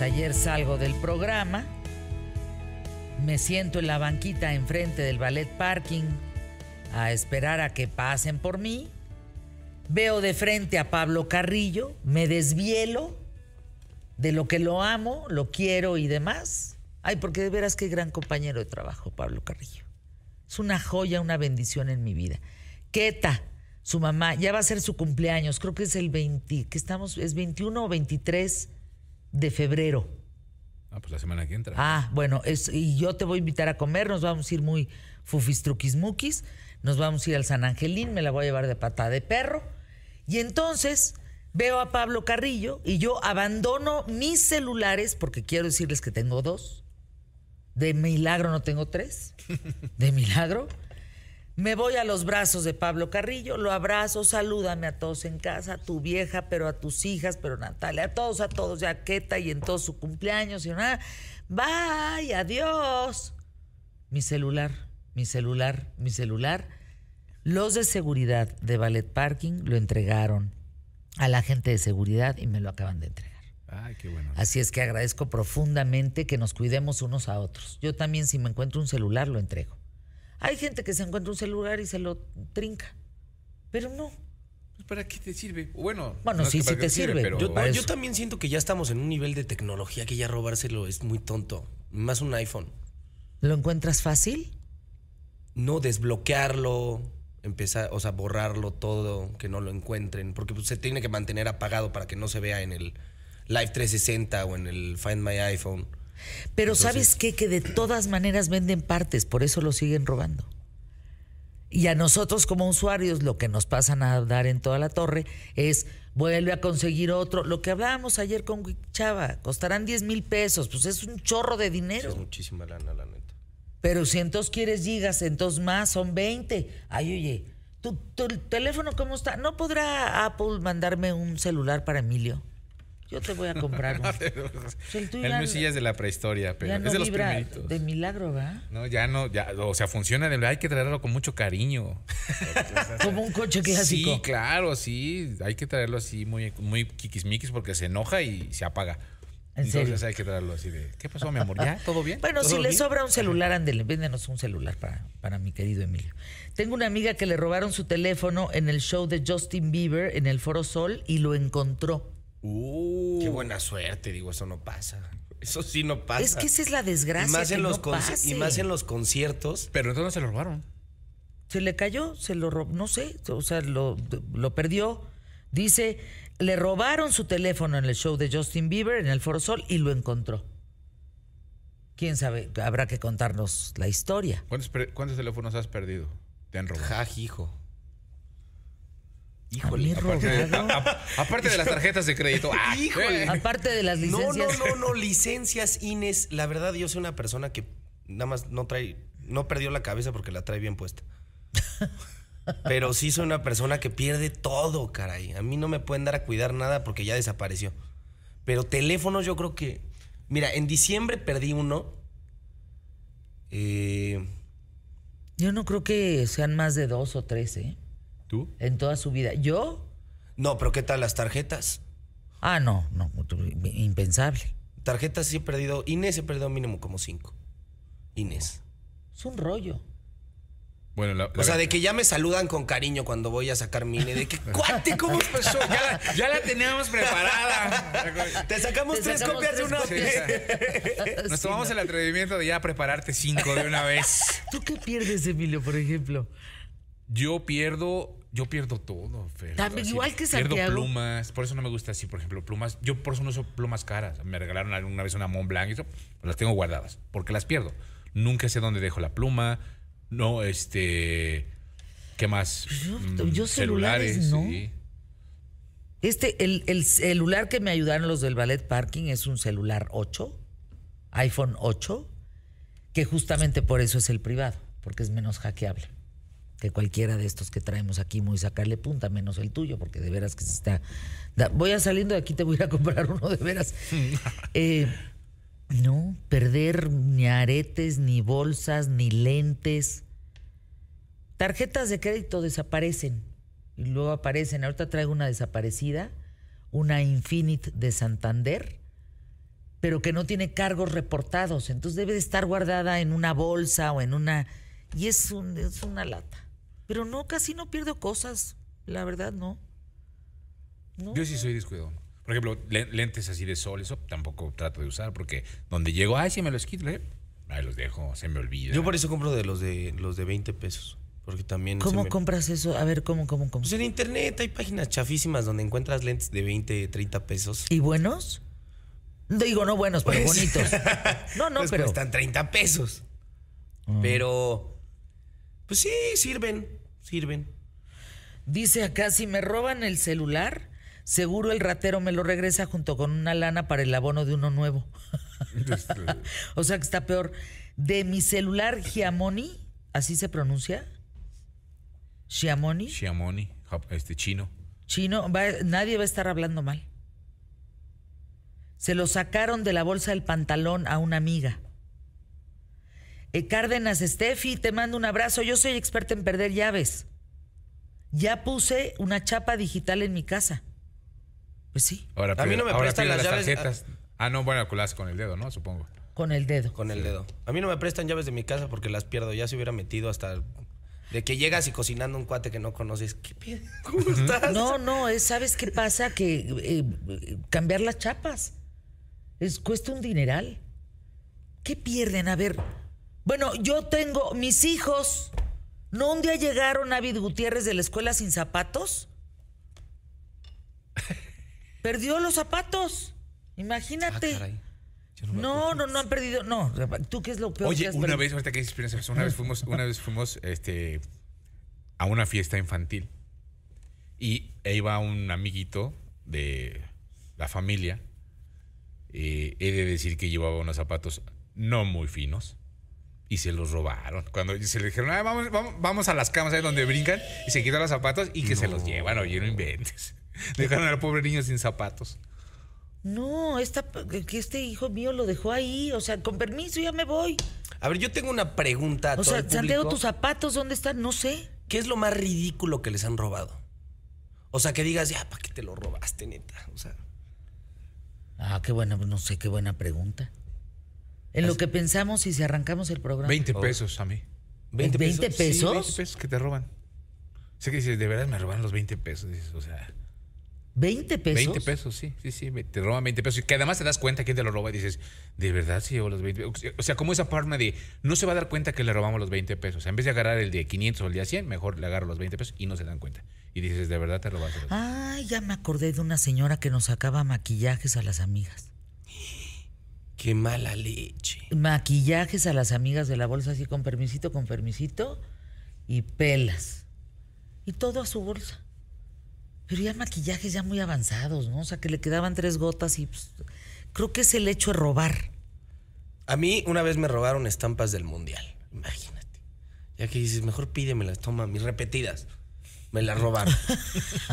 Pues ayer salgo del programa, me siento en la banquita enfrente del ballet parking a esperar a que pasen por mí. Veo de frente a Pablo Carrillo, me desvielo de lo que lo amo, lo quiero y demás. Ay, porque de veras qué gran compañero de trabajo, Pablo Carrillo. Es una joya, una bendición en mi vida. Queta, su mamá, ya va a ser su cumpleaños, creo que es el 20, que estamos, es 21 o 23 de febrero. Ah, pues la semana que entra. Ah, bueno, es, y yo te voy a invitar a comer, nos vamos a ir muy fufistruquismuquis, nos vamos a ir al San Angelín, me la voy a llevar de pata de perro. Y entonces veo a Pablo Carrillo y yo abandono mis celulares, porque quiero decirles que tengo dos. De milagro no tengo tres. De milagro. Me voy a los brazos de Pablo Carrillo, lo abrazo, salúdame a todos en casa, a tu vieja, pero a tus hijas, pero Natalia, a todos, a todos, ya Queta y en todo su cumpleaños y nada. Bye, adiós. Mi celular, mi celular, mi celular. Los de seguridad de Ballet Parking lo entregaron a la gente de seguridad y me lo acaban de entregar. Ay, qué bueno. Así es que agradezco profundamente que nos cuidemos unos a otros. Yo también si me encuentro un celular lo entrego. Hay gente que se encuentra un celular y se lo trinca, pero no. Pues, ¿Para qué te sirve? Bueno, Bueno, no sí, sí te sirve. pero- Yo, también siento que ya estamos en un nivel de tecnología que ya robárselo es muy tonto. Más un iPhone. ¿Lo encuentras fácil? No desbloquearlo, empezar, o sea, borrarlo todo, que no lo encuentren, porque pues, se tiene que mantener apagado para que no se vea en el Live 360 o en el Find My iPhone. Pero ¿sabes qué? Que de todas maneras venden partes, por eso lo siguen robando. Y a nosotros como usuarios lo que nos pasan a dar en toda la torre es vuelve a conseguir otro. Lo que hablábamos ayer con Chava, costarán 10 mil pesos, pues es un chorro de dinero. es muchísima lana, la neta. Pero si entonces quieres gigas, entonces más, son 20. Ay, oye, ¿tu, tu teléfono cómo está? ¿No podrá Apple mandarme un celular para Emilio? Yo te voy a comprar uno. Pues el tuyo El ya mío sí ya es de la prehistoria, pero ya es de los vibra primeritos. de milagro, ¿verdad? No, ya no, ya, o sea, funciona de hay que traerlo con mucho cariño. Como un coche clásico. Sí, claro, sí, hay que traerlo así muy, muy kikismiquis porque se enoja y se apaga. ¿En Entonces serio? hay que traerlo así de, ¿qué pasó, mi amor? ¿Ya? ¿Todo bien? Bueno, si ¿Todo le sobra un celular, ándele, véndenos un celular para, para mi querido Emilio. Tengo una amiga que le robaron su teléfono en el show de Justin Bieber en el Foro Sol y lo encontró. Uh, Qué buena suerte, digo, eso no pasa. Eso sí no pasa. Es que esa es la desgracia. y más, que en los no conci- pase. y más en los conciertos. Pero entonces no se lo robaron. Se le cayó, se lo robó, no sé, o sea, lo, lo perdió. Dice, le robaron su teléfono en el show de Justin Bieber en el Foro Sol y lo encontró. ¿Quién sabe? Habrá que contarnos la historia. ¿Cuántos, teléfonos has perdido? Te han robado. Jaj, hijo. Híjole. Aparte de, robado. a- a- aparte de las tarjetas de crédito. ¡Ah! Híjole. Aparte de las No, licencias. no, no, no, licencias, Ines. La verdad, yo soy una persona que nada más no trae, no perdió la cabeza porque la trae bien puesta. Pero sí soy una persona que pierde todo, caray. A mí no me pueden dar a cuidar nada porque ya desapareció. Pero teléfonos yo creo que... Mira, en diciembre perdí uno. Eh, Yo no creo que sean más de dos o tres, ¿eh? ¿Tú? En toda su vida. ¿Yo? no, pero ¿qué tal las tarjetas? Ah, no, no, impensable. Tarjetas sí he perdido. Inés he perdido mínimo como cinco. Inés. Es un rollo. Bueno, la, O sea, de que ya me saludan con cariño cuando voy a sacar mi INE. De que, cuate, ¿cómo pasó? ya, la, ya la teníamos preparada. Te sacamos Te tres sacamos copias de una vez. Nos Sí, tomamos no. el atrevimiento de ya prepararte cinco de una vez. ¿Tú qué pierdes, Emilio, por ejemplo? Yo pierdo, yo pierdo todo, Fer. También, igual que Pierdo Santiago. plumas, por eso no me gusta así, por ejemplo, plumas. Yo por eso no uso plumas caras. Me regalaron alguna vez una Mont Blanc y eso, pues las tengo guardadas, porque las pierdo. Nunca sé dónde dejo la pluma. No, este. ¿Qué más? Yo- Mm, yo celulares, no. sí. Este, el, el celular que me ayudaron los del Ballet Parking es un celular 8, iPhone 8, que justamente por eso es el privado, porque es menos hackeable que cualquiera de estos que traemos aquí, muy sacarle punta, menos el tuyo, porque de veras que sí está. da- voy a saliendo de aquí, te voy a ir a comprar uno de veras. Eh, no, perder ni aretes, ni bolsas, ni lentes. Tarjetas de crédito desaparecen y luego aparecen. Ahorita traigo una desaparecida, una Infinite de Santander, pero que no tiene cargos reportados. Entonces debe de estar guardada en una bolsa o en una... Y es, un- es una lata. Pero no, casi no pierdo cosas. La verdad, no. No. Yo sí soy descuidado. Por ejemplo, le- lentes así de sol, eso tampoco trato de usar porque donde llego, ay, si me los quito, eh, ahí los dejo, se me olvida. Yo por eso compro de los de los de 20 pesos. Porque también. ¿Cómo me- compras eso? A ver, ¿cómo, cómo, cómo? Pues en internet hay páginas chafísimas donde encuentras lentes de 20, 30 pesos. ¿Y buenos? Digo, no buenos, pero Pues- bonitos. No, no, Pues pero... cuestan 30 pesos. Pero. Pues sí, sirven. Sirven. Dice acá, si me roban el celular, seguro el ratero me lo regresa junto con una lana para el abono de uno nuevo. o sea que está peor. De mi celular Giamoni, ¿así se pronuncia? Giamoni, Xiaomoni, jap- este chino. chino, va- nadie va a estar hablando mal. Se lo sacaron de la bolsa del pantalón a una amiga. Eh, Cárdenas, Steffi, te mando un abrazo. Yo soy experta en perder llaves. Ya puse una chapa digital en mi casa. Pues sí, Ahora A mí no me ahora prestan las llaves, tarjetas. Ah, no, bueno, las con el dedo, ¿no? Supongo. con el dedo. Con el dedo. A mí no me prestan llaves de mi casa porque las pierdo. Ya se hubiera metido hasta. De que llegas y cocinando un cuate que no conoces. ¿Qué pedo? ¿Cómo estás? No, no, es, ¿sabes qué pasa? Que eh, eh, cambiar las chapas es, cuesta un dineral. ¿Qué pierden? A ver, bueno, yo tengo mis hijos. ¿No un día llegaron David Gutiérrez de la escuela sin zapatos? Perdió los zapatos. Ah, Imagínate. caray. Yo no no, no, no han perdido. No, ¿tú qué es lo peor que Oye, has una perdido? vez, ahorita que dices una vez fuimos, una vez fuimos este, a una fiesta infantil y e iba un amiguito de la familia. eh, he de decir que llevaba unos zapatos no muy finos y se los robaron. Cuando se le dijeron, "Ah, vamos, vamos, vamos a las camas ahí donde brincan y se quitan los zapatos y que se los llevan. Oye, no inventes. Dejaron al pobre niño sin zapatos. No, esta, que este hijo mío lo dejó ahí. O sea, con permiso, ya me voy. A ver, yo tengo una pregunta a O todo sea, el Santiago, tus zapatos, ¿dónde están? No sé. ¿Qué es lo más ridículo que les han robado? O sea, que digas, ya, ¿para qué te lo robaste, neta? O sea, Ah, qué buena, no sé, qué buena pregunta. En lo que pensamos y si arrancamos el programa. 20 Oh. pesos a mí. 20 ¿20 pesos. Sí, pesos? 20 pesos que te roban. Sé que dices, de verdad me robaron los 20 pesos. Dices, o sea, ¿20 pesos? 20 pesos, sí, sí, sí, te roban 20 pesos. Y que además te das cuenta quién te lo roba y dices, de verdad sí llevo los 20 pesos. O sea, como esa forma de, no se va a dar cuenta que le robamos los 20 pesos. O sea, en vez de agarrar el de 500 o el de 100, mejor le agarro los 20 pesos y no se dan cuenta. Y dices, de verdad te robaste los Ay, ya me acordé de una señora que nos sacaba maquillajes a las amigas. Qué mala leche. Maquillajes a las amigas de la bolsa, así con permisito, con permisito, y pelas. Y todo a su bolsa. Pero ya maquillajes ya muy avanzados, ¿no? O sea, que le quedaban tres gotas y pues, creo que es el hecho de robar. A mí una vez me robaron estampas del mundial. Imagínate. Ya que dices, mejor pídemelas, toma, mis repetidas. Me las robaron.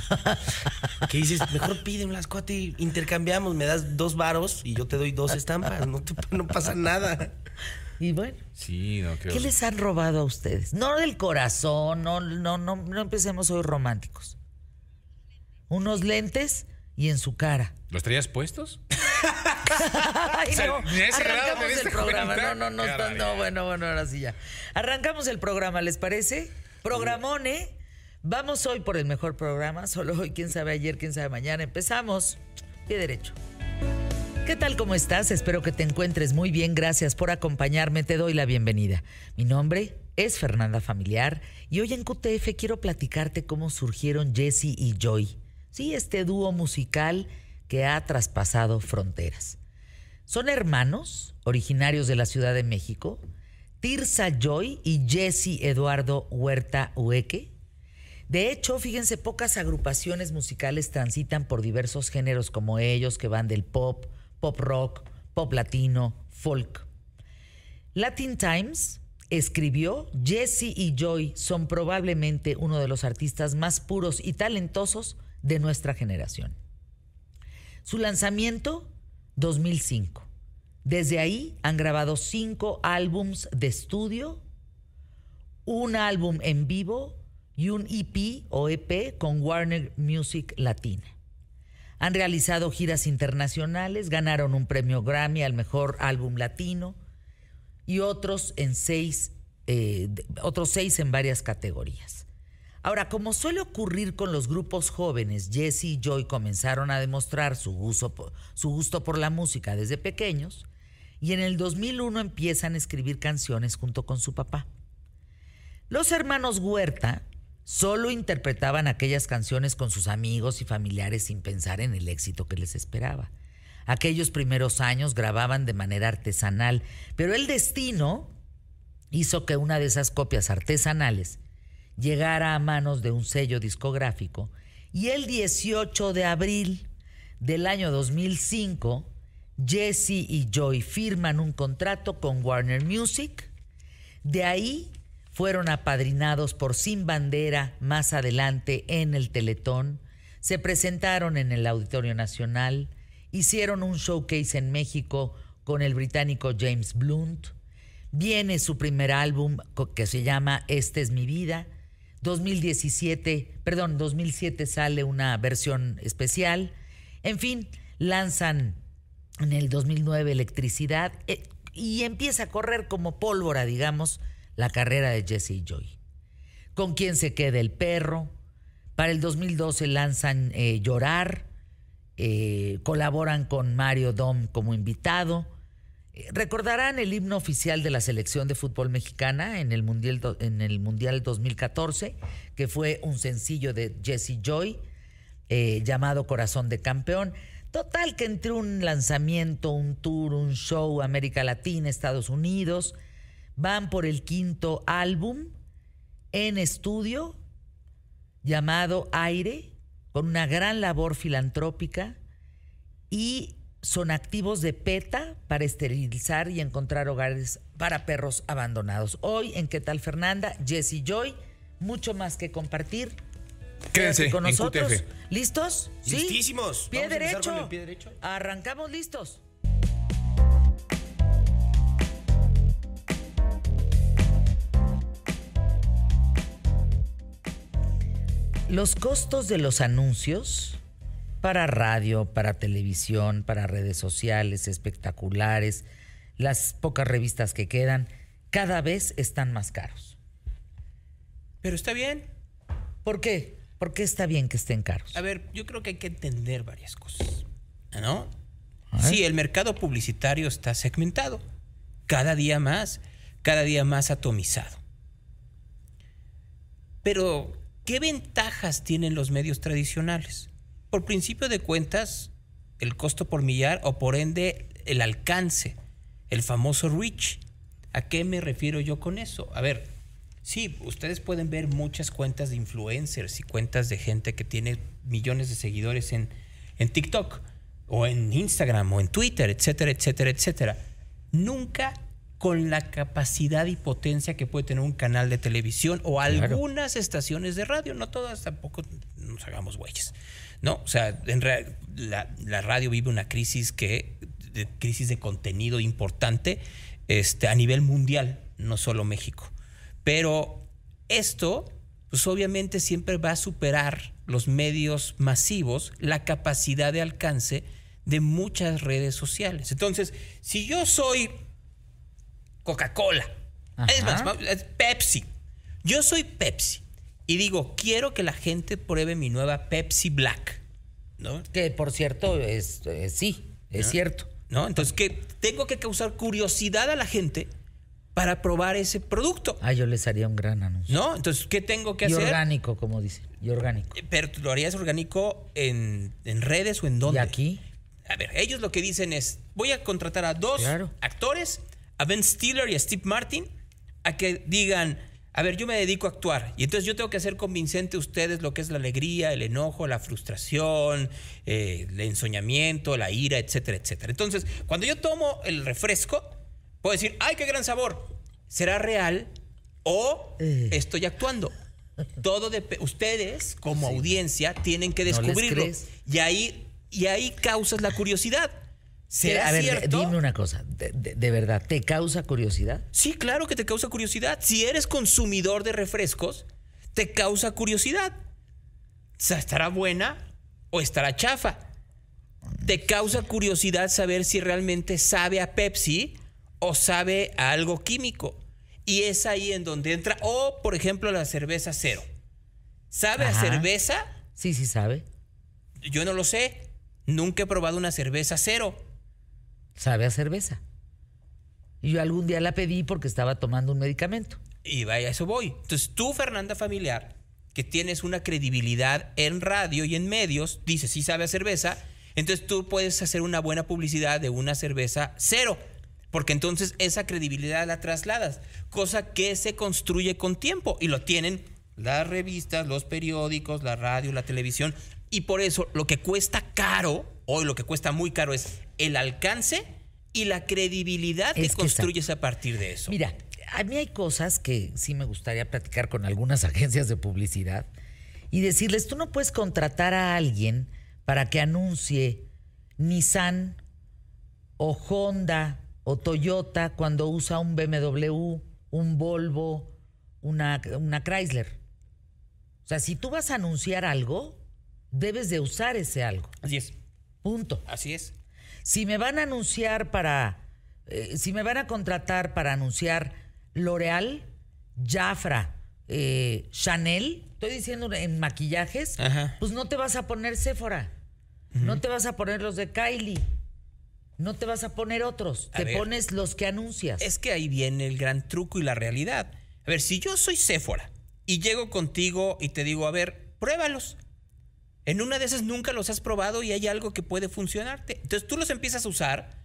que dices, mejor pídemelas, cuate, intercambiamos, me das dos varos y yo te doy dos estampas. No, te- no pasa nada. Y bueno, Sí, no, qué ¿qué les han robado a ustedes? No del corazón, no, no, no, no empecemos hoy románticos. Unos lentes y en su cara. ¿Los traías puestos? Ay, O sea, no. Arrancamos el programa. No, no, no, no, bueno, bueno, ahora sí ya. Arrancamos el programa, ¿les parece? Programón, ¿eh? Vamos hoy por el mejor programa. Solo hoy, quién sabe ayer, quién sabe mañana. Empezamos. Pie derecho. ¿Qué tal? ¿Cómo estás? Espero que te encuentres muy bien. Gracias por acompañarme. Te doy la bienvenida. Mi nombre es Fernanda Familiar y hoy en QTF quiero platicarte cómo surgieron Jesse y Joy. Sí, este dúo musical que ha traspasado fronteras. Son hermanos, originarios de la Ciudad de México, Tirsa Joy y Jesse Eduardo Huerta Hueque. De hecho, fíjense, pocas agrupaciones musicales transitan por diversos géneros como ellos, que van del pop, pop rock, pop latino, folk. Latin Times escribió, Jesse y Joy son probablemente uno de los artistas más puros y talentosos de nuestra generación. Su lanzamiento, 2005. Desde ahí han grabado cinco álbums de estudio, un álbum en vivo y un EP o EP con Warner Music Latina. Han realizado giras internacionales, ganaron un premio Grammy al mejor álbum latino y otros en seis, eh, otros seis en varias categorías. Ahora, como suele ocurrir con los grupos jóvenes, Jesse y Joy comenzaron a demostrar su gusto, su gusto por la música desde pequeños y en el 2001 empiezan a escribir canciones junto con su papá. Los hermanos Huerta solo interpretaban aquellas canciones con sus amigos y familiares sin pensar en el éxito que les esperaba. Aquellos primeros años grababan de manera artesanal, pero el destino hizo que una de esas copias artesanales llegara a manos de un sello discográfico y el 18 de abril del año 2005, Jesse y Joy firman un contrato con Warner Music. De ahí fueron apadrinados por Sin Bandera más adelante en el Teletón, se presentaron en el Auditorio Nacional, hicieron un showcase en México con el británico James Blunt, viene su primer álbum que se llama Esta es mi vida, 2017, perdón, 2007 sale una versión especial, en fin, lanzan en el 2009 Electricidad eh, y empieza a correr como pólvora, digamos, la carrera de Jesse Joy. Con quién se queda el perro. Para el 2012 lanzan eh, Llorar. Eh, colaboran con Mario Dom como invitado. Eh, recordarán el himno oficial de la selección de fútbol mexicana en el, mundial, en el Mundial 2014, que fue un sencillo de Jesse Joy llamado Corazón de Campeón. Total que entre un lanzamiento, un tour, un show, América Latina, Estados Unidos, van por el quinto álbum en estudio llamado Aire, con una gran labor filantrópica y son activos de PETA para esterilizar y encontrar hogares para perros abandonados. Hoy en ¿Qué tal Fernanda? Jesse Joy, mucho más que compartir. Quédense con nosotros. ¿Listos? Listísimos. Pie derecho. Con el pie derecho. Arrancamos listos. Los costos de los anuncios para radio, para televisión, para redes sociales, espectaculares, las pocas revistas que quedan, cada vez están más caros. Pero está bien. ¿Por qué? ¿Por qué está bien que estén caros? A ver, yo creo que hay que entender varias cosas. ¿No? Sí, el mercado publicitario está segmentado. Cada día más, cada día más atomizado. Pero ¿Qué ventajas tienen los medios tradicionales? Por principio de cuentas, el costo por millar o por ende el alcance, el famoso reach. ¿A qué me refiero yo con eso? A ver, sí, ustedes pueden ver muchas cuentas de influencers y cuentas de gente que tiene millones de seguidores en, en TikTok o en Instagram o en Twitter, etcétera, etcétera, etcétera. Nunca con la capacidad y potencia que puede tener un canal de televisión o algunas estaciones de radio. No todas tampoco nos hagamos güeyes. No, o sea, en la, la, radio vive una crisis que de, crisis de contenido importante este, a nivel mundial, no solo México. Pero esto, pues obviamente siempre va a superar los medios masivos la capacidad de alcance de muchas redes sociales. Entonces, si yo soy Coca-Cola. Es más, Pepsi. Yo soy Pepsi. Y digo, quiero que la gente pruebe mi nueva Pepsi Black. ¿No? Que por cierto, es, eh, sí, es cierto. ¿No? Entonces, que tengo que causar curiosidad a la gente para probar ese producto. Ah, yo les haría un gran anuncio. ¿No? Entonces, ¿qué tengo que hacer? Y orgánico, como dice. Y orgánico. Eh, pero lo harías orgánico en, redes o en dónde? ¿Y aquí? A ver, ellos lo que dicen es, voy a contratar a dos actores a Ben Stiller y a Steve Martin a que digan, a ver, yo me dedico a actuar y entonces yo tengo que hacer convincente a ustedes lo que es la alegría, el enojo, la frustración, eh, el ensoñamiento, la ira, etcétera, etcétera. Entonces, cuando yo tomo el refresco, puedo decir, ¡ay, qué gran sabor! ¿Será real o eh. estoy actuando? Todo de ustedes como audiencia tienen que descubrirlo y ahí y ahí causas la curiosidad. ¿Será a ver, cierto? Dime una cosa, de, verdad, ¿te causa curiosidad? Sí, claro que te causa curiosidad. Si eres consumidor de refrescos, te causa curiosidad. O sea, ¿estará buena o estará chafa? te causa curiosidad saber si realmente sabe a Pepsi o sabe a algo químico. Y es ahí en donde entra, o por ejemplo la cerveza cero. ¿Sabe a cerveza? Sí, sí sabe. Yo no lo sé. Nunca he probado una cerveza cero. Sabe a cerveza. Y yo algún día la pedí porque estaba tomando un medicamento. Y vaya, eso voy. Entonces tú, Fernanda Familiar, que tienes una credibilidad en radio y en medios, dices, sí sabe a cerveza, entonces tú puedes hacer una buena publicidad de una cerveza cero. Porque entonces esa credibilidad la trasladas, cosa que se construye con tiempo y lo tienen las revistas, los periódicos, la radio, la televisión. Y por eso lo que cuesta caro, hoy lo que cuesta muy caro es el alcance y la credibilidad que Es que construyes a partir de eso. Mira, a mí hay cosas que sí me gustaría platicar con algunas agencias de publicidad y decirles, tú no puedes contratar a alguien para que anuncie Nissan o Honda o Toyota cuando usa un BMW, un Volvo, una, una Chrysler. O sea, si tú vas a anunciar algo, debes de usar ese algo. Así es. Punto. Así es. Si me van a anunciar para, eh, si me van a contratar para anunciar L'Oreal, Jafra, eh, Chanel, estoy diciendo en maquillajes, Ajá. pues no te vas a poner Sephora, no te vas a poner los de Kylie, no te vas a poner otros, A te ver. pones los que anuncias. Es que ahí viene el gran truco y la realidad. A ver, si yo soy Sephora y llego contigo y te digo, a ver, pruébalos. En una de esas nunca los has probado y hay algo que puede funcionarte. Entonces tú los empiezas a usar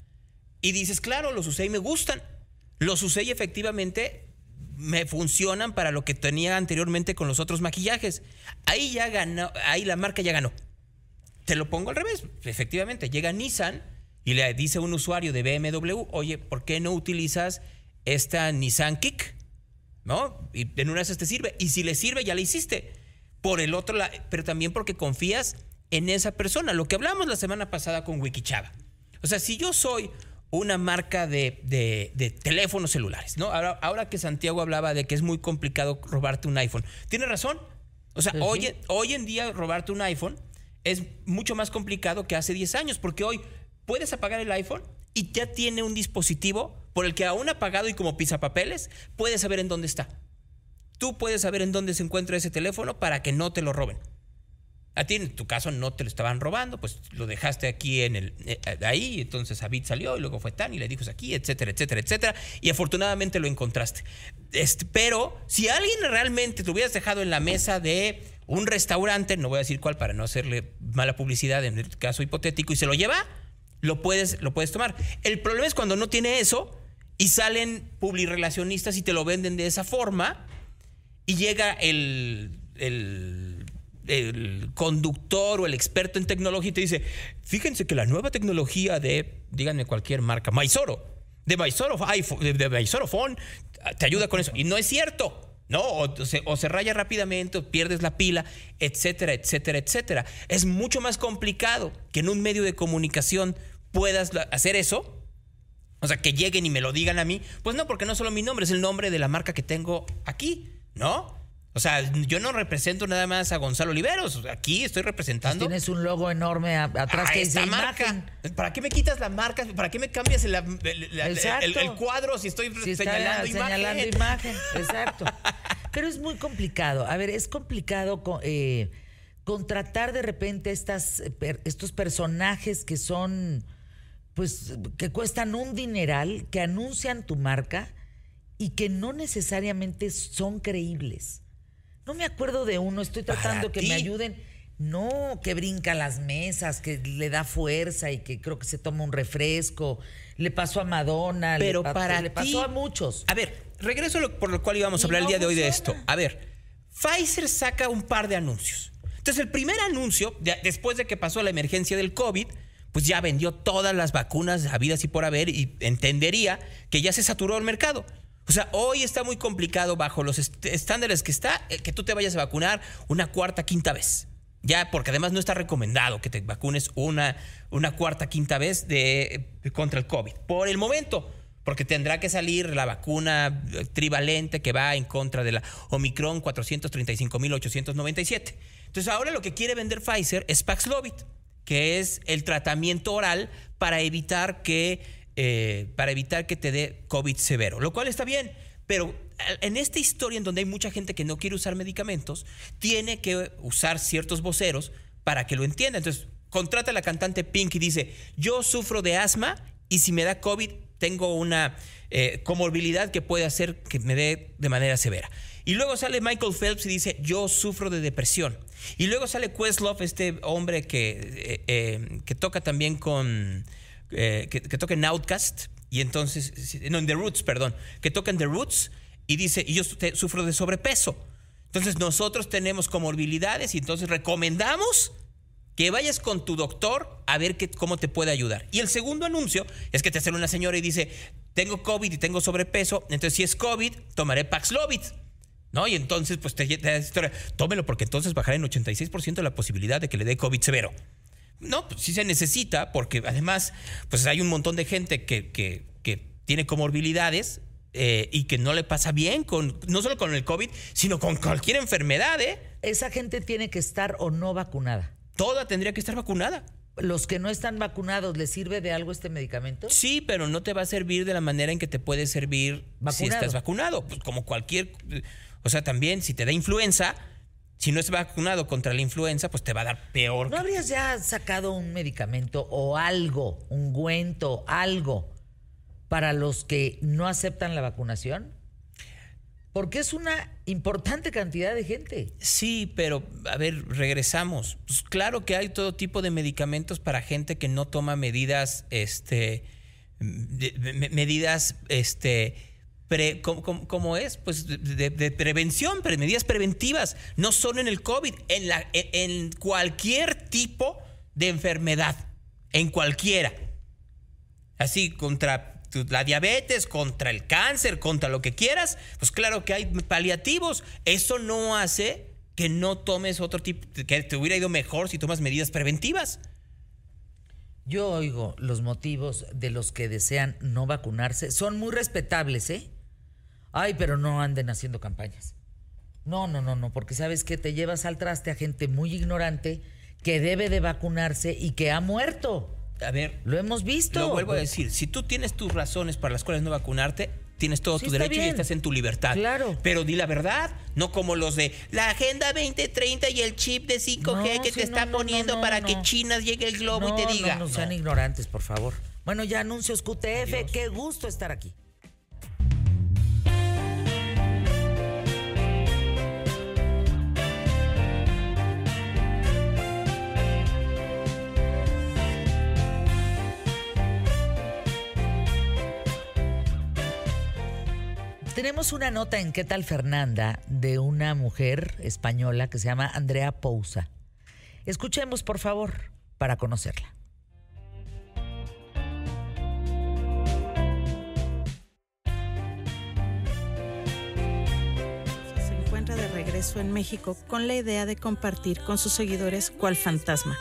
y dices, claro, los usé y me gustan. Los usé y efectivamente me funcionan para lo que tenía anteriormente con los otros maquillajes. Ahí ya ganó, ahí la marca ya ganó. Te lo pongo al revés. Efectivamente, llega Nissan y le dice a un usuario de BMW, oye, ¿por qué no utilizas esta Nissan Kick? ¿No? Y en una de esas te sirve. Y si le sirve, ya la hiciste. Por el otro lado, pero también porque confías en esa persona. Lo que hablamos la semana pasada con Wikichava. O sea, si yo soy una marca de, de- de teléfonos celulares, ¿no? Ahora, ahora que Santiago hablaba de que es muy complicado robarte un iPhone, tiene razón. O sea, Sí, sí. hoy, hoy en día robarte un iPhone es mucho más complicado que hace 10 años, porque hoy puedes apagar el iPhone y ya tiene un dispositivo por el que aún apagado y como pisapapeles, puedes saber en dónde está. Tú puedes saber en dónde se encuentra ese teléfono para que no te lo roben. A ti en tu caso no te lo estaban robando, pues lo dejaste aquí en el eh, ahí, entonces David salió y luego fue tan y le dijo aquí, etcétera, etcétera, etcétera, y afortunadamente lo encontraste. Este, pero si alguien realmente te hubieras dejado en la mesa de un restaurante, no voy a decir cuál para no hacerle mala publicidad en el caso hipotético y se lo lleva, lo puedes lo puedes tomar. El problema es cuando no tiene eso y salen publirelacionistas y te lo venden de esa forma y llega el, el, conductor o el experto en tecnología y te dice, fíjense que la nueva tecnología de, díganme cualquier marca, Maizoro, de Maizoro iPhone, de, Phone, te ayuda con eso. Y no es cierto. ¿no? O se, raya rápidamente, o pierdes la pila, etcétera, etcétera, etcétera. Es mucho más complicado que en un medio de comunicación puedas hacer eso. O sea, que lleguen y me lo digan a mí. Pues no, porque no solo mi nombre, es el nombre de la marca que tengo aquí, ¿no? O sea, yo no represento nada más a Gonzalo Oliveros. Aquí estoy representando Tienes un logo enorme a- atrás a que dice esta imagen. marca. ¿Para qué me quitas la marca? ¿Para qué me cambias el, el- el- Exacto. el- el cuadro si estoy Si está señalando, señalando imagen? imagen, exacto. Pero es muy complicado. A ver, es complicado co- eh, contratar de repente estas, estos personajes que son, pues, que cuestan un dineral, que anuncian tu marca y que no necesariamente son creíbles. No me acuerdo de uno, estoy tratando que ti. me ayuden. No, que brinca las mesas, que le da fuerza y que creo que se toma un refresco. Le pasó a Madonna, le Pero pa- para le ti- pasó a muchos. A ver, regreso a lo por lo cual íbamos a hablar el día de hoy de esto. A ver, Pfizer saca un par de anuncios. Entonces, el primer anuncio, de- después de que pasó la emergencia del COVID, pues ya vendió todas las vacunas habidas y por haber y entendería que ya se saturó el mercado. O sea, hoy está muy complicado bajo los est- estándares que está eh, que tú te vayas a vacunar una cuarta, quinta vez. Ya, porque además no está recomendado que te vacunes una, una cuarta, quinta vez de, contra el COVID. Por el momento, porque tendrá que salir la vacuna eh, trivalente que va en contra de la Omicron 435.897. Entonces ahora lo que quiere vender Pfizer es Paxlovid. que es el tratamiento oral para evitar que, eh, para evitar que te dé COVID severo, lo cual está bien, pero en esta historia en donde hay mucha gente que no quiere usar medicamentos, tiene que usar ciertos voceros para que lo entienda. Entonces, contrata a la cantante Pink y dice, yo sufro de asma y si me da COVID tengo una eh, comorbilidad que puede hacer que me dé de manera severa. Y luego sale Michael Phelps y dice, yo sufro de depresión. Y luego sale Questlove, este hombre que, eh, que toca también con, que, que, toca en Outcast, y entonces, no, en The Roots, perdón, que toca en The Roots y dice, y yo sufro de sobrepeso. Entonces nosotros tenemos comorbilidades y entonces recomendamos que vayas con tu doctor a ver cómo te puede ayudar. Y el segundo anuncio es que te hace una señora y dice, tengo COVID y tengo sobrepeso, entonces si es COVID, tomaré Paxlovid. ¿No? Y entonces, pues te, da historia, tómelo porque entonces bajará en 86% la posibilidad de que le dé COVID severo. No, pues sí se necesita porque además, pues hay un montón de gente que, que, que tiene comorbilidades eh, y que no le pasa bien, con, no solo con el COVID, sino con cualquier enfermedad. ¿eh? Esa gente tiene que estar o no vacunada. Toda tendría que estar vacunada. ¿Los que no están vacunados les sirve de algo este medicamento? Sí, pero no te va a servir de la manera en que te puede servir si estás vacunado. Pues como cualquier. O sea, también si te da influenza, si no estás vacunado contra la influenza, pues te va a dar peor. ¿No habrías ya sacado un medicamento o algo, un guento, algo, para los que no aceptan la vacunación? Porque es una importante cantidad de gente. Sí, pero a ver, regresamos. Pues claro que hay todo tipo de medicamentos para gente que no toma medidas, este, medidas, este, ¿cómo, es? Pues de, prevención, pero medidas preventivas. No solo en el COVID, en, la, en cualquier tipo de enfermedad, en cualquiera. Así, contra la diabetes, contra el cáncer, contra lo que quieras, pues claro que hay paliativos. Eso no hace que no tomes otro tipo, que te hubiera ido mejor si tomas medidas preventivas. Yo oigo los motivos de los que desean no vacunarse. Son muy respetables, ¿eh? Ay, pero no anden haciendo campañas. No, no, no, no, porque sabes que te llevas al traste a gente muy ignorante que debe de vacunarse y que ha muerto a ver. Lo hemos visto. Lo vuelvo a decir. Si tú tienes tus razones para las cuales no vacunarte, tienes todo tu derecho y estás en tu libertad. Claro. Pero di la verdad, no como los de la Agenda 2030 y el chip de 5G que te está poniendo para que China llegue el globo y te diga. No, no sean ignorantes, por favor. Bueno, ya anuncios QTF. Qué gusto estar aquí. Tenemos una nota en ¿Qué tal Fernanda? de una mujer española que se llama Andrea Pousa. Escuchemos, por favor, para conocerla. Se encuentra de regreso en México con la idea de compartir con sus seguidores Cual Fantasma,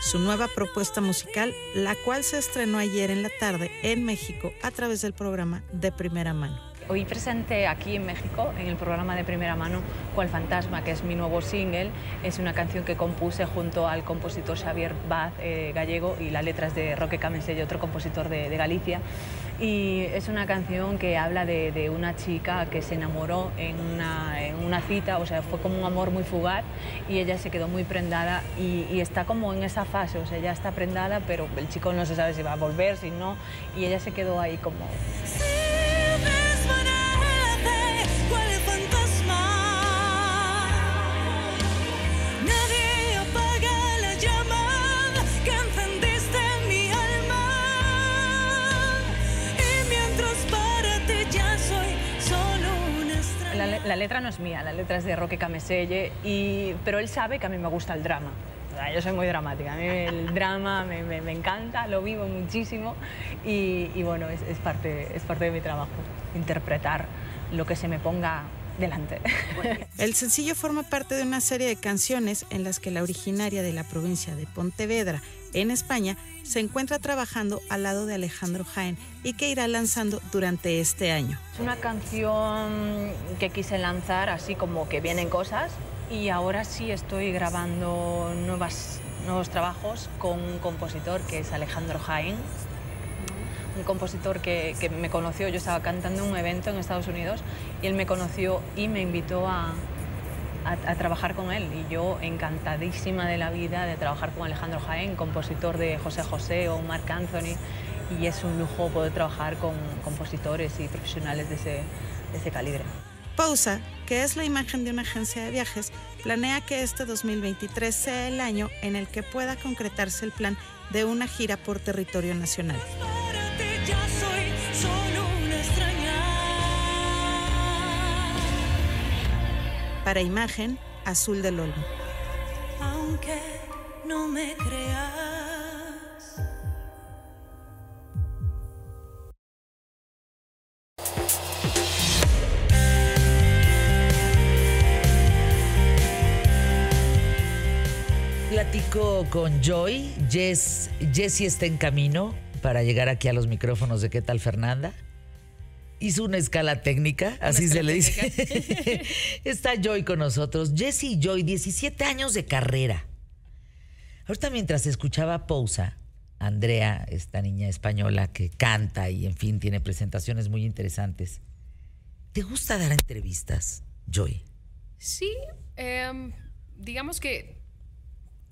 su nueva propuesta musical, la cual se estrenó ayer en la tarde en México a través del programa De Primera Mano. Hoy presente aquí en México, en el programa de primera mano, Cual Fantasma, que es mi nuevo single. Es una canción que compuse junto al compositor Xavier Baz, eh, gallego, y las letras de Roque Camensello, otro compositor de, Galicia. Y es una canción que habla de, una chica que se enamoró en una, cita, o sea, fue como un amor muy fugaz y ella se quedó muy prendada y, y está como en esa fase, o sea, ya está prendada, pero el chico no se sabe si va a volver, si no, y ella se quedó ahí como... la letra no es mía, la letra es de Roque Cameselle, y, pero él sabe que a mí me gusta el drama. yo soy muy dramática, a mí el drama me, me, encanta, lo vivo muchísimo y, y bueno, es, es, parte, es parte de mi trabajo, interpretar lo que se me ponga delante. El sencillo forma parte de una serie de canciones en las que la originaria de la provincia de Pontevedra, en España, se encuentra trabajando al lado de Alejandro Jaén y que irá lanzando durante este año. Es una canción que quise lanzar así como que vienen cosas y ahora sí estoy grabando nuevos trabajos con un compositor que es Alejandro Jaén, un compositor que, que me conoció, yo estaba cantando en un evento en Estados Unidos y él me conoció y me invitó a, a, a trabajar con él y yo encantadísima de la vida de trabajar con Alejandro Jaén, compositor de José José o Marc Anthony y es un lujo poder trabajar con compositores y profesionales de ese, de ese calibre. Pausa, que es la imagen de una agencia de viajes, planea que este 2023 sea el año en el que pueda concretarse el plan de una gira por territorio nacional. Para imagen, Azul del Olmo. Aunque no me creas. Platico con Joy. Jess, Jessie está en camino para llegar aquí a los micrófonos de ¿Qué tal Fernanda? Hizo una escala técnica, así se le dice. está Joy con nosotros. Jessie y Joy, 17 años de carrera. Ahorita mientras escuchaba Pousa, Andrea, esta niña española que canta y en fin tiene presentaciones muy interesantes. ¿Te gusta dar entrevistas, Joy? Sí, em, digamos que